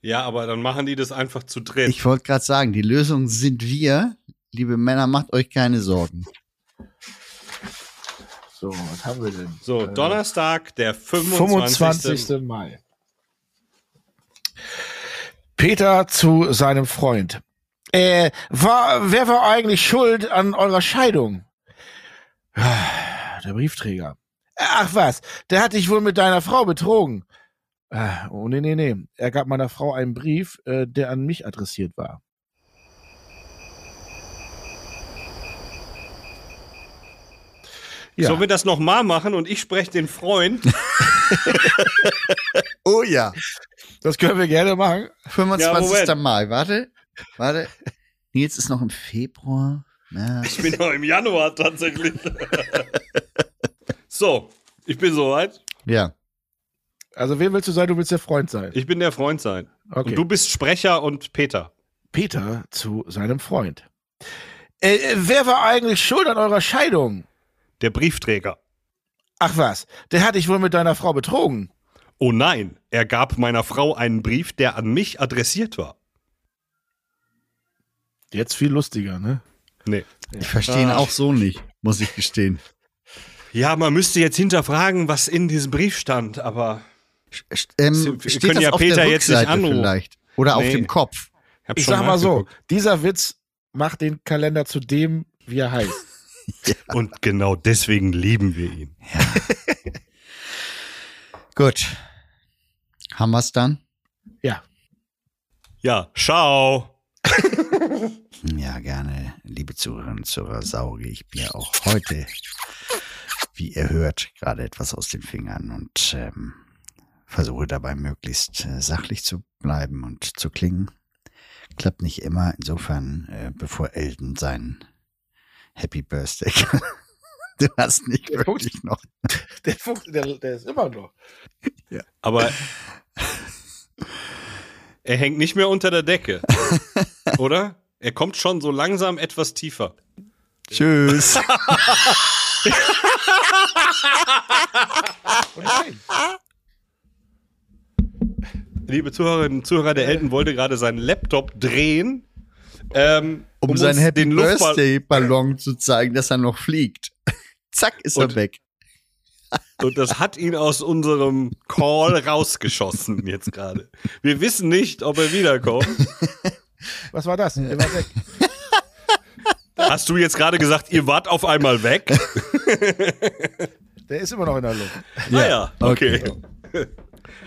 Ja, aber dann machen die das einfach zu dritt. Ich wollte gerade sagen, die Lösung sind wir. Liebe Männer, macht euch keine Sorgen. So, was haben wir denn? so, Äh, Donnerstag, der 25. 25. Mai. Peter zu seinem Freund. Äh, war, wer war eigentlich schuld an eurer Scheidung? Ah, Der Briefträger. Ach was, der hat dich wohl mit deiner Frau betrogen. Ah, Oh, nee, nee, nee. Er gab meiner Frau einen Brief, äh, der an mich adressiert war. Ja. Sollen wir das nochmal machen und ich spreche den Freund? *laughs* *laughs* Oh ja. Das können wir gerne machen. 25. Moment. Mai. Warte, warte. Nils ist noch im Februar. Ja. Ich bin noch im Januar tatsächlich. so, ich bin soweit. ja. Also, wen willst du sein? Du willst der Freund sein. Ich bin der Freund sein. Okay. Und du bist Sprecher und Peter. Peter zu seinem Freund. Äh, äh, wer war eigentlich schuld an eurer Scheidung? Der Briefträger. Ach was, der hat dich wohl mit deiner Frau betrogen. Oh nein, er gab meiner Frau einen Brief, der an mich adressiert war. Jetzt viel lustiger, ne? Nee. Ich verstehe ihn Ah. auch so nicht, muss ich gestehen. *laughs* Ja, man müsste jetzt hinterfragen, was in diesem Brief stand, aber Ähm, Sie- wir steht können das ja auf Peter der jetzt nicht Rückseite anrufen. vielleicht? Oder auf Nee. dem Kopf? ich hab Ich sag mal so, dieser Witz macht den Kalender zu dem, wie er heißt. *laughs* Und genau deswegen lieben wir ihn. Gut. Haben wir's dann? Ja. Ja, ciao. *laughs* Ja, gerne. Liebe Zuhörerinnen und Zuhörer, sauge ich mir auch heute, wie ihr hört, gerade etwas aus den Fingern und ähm, versuche dabei möglichst äh, sachlich zu bleiben und zu klingen. Klappt nicht immer. Insofern, äh, bevor Elton sein Happy Birthday. *laughs* Du hast nicht Der Punkt- wirklich noch. *laughs* Der, Fuchs, der, der ist immer noch. Aber er hängt nicht mehr unter der Decke. *laughs* Oder? Er kommt schon so langsam etwas tiefer. Tschüss. Oh nein. Liebe Zuhörerinnen und Zuhörer, der Elton wollte gerade seinen Laptop drehen, ähm, Um, uns seinen Happy Birthday Ballon zu zeigen, dass er noch fliegt. *laughs* Zack, ist Und- er weg. Und das hat ihn aus unserem Call rausgeschossen jetzt gerade. Wir wissen nicht, ob er wiederkommt. *laughs* Was war das? Der war weg. *laughs* Hast du jetzt gerade gesagt, ihr wart auf einmal weg? Der ist immer noch in der Luft. Naja, okay.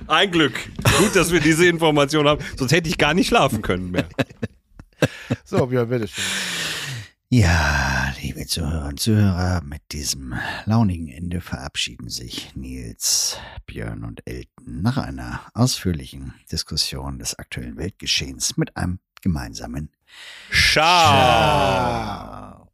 Ein Glück. Gut, dass wir diese Information haben. Sonst hätte ich gar nicht schlafen können mehr. *laughs* So, Björn, bitteschön. Ja, liebe Zuhörer und Zuhörer, mit diesem launigen Ende verabschieden sich Nils, Björn und Elton nach einer ausführlichen Diskussion des aktuellen Weltgeschehens mit einem gemeinsamen Ciao. Ciao.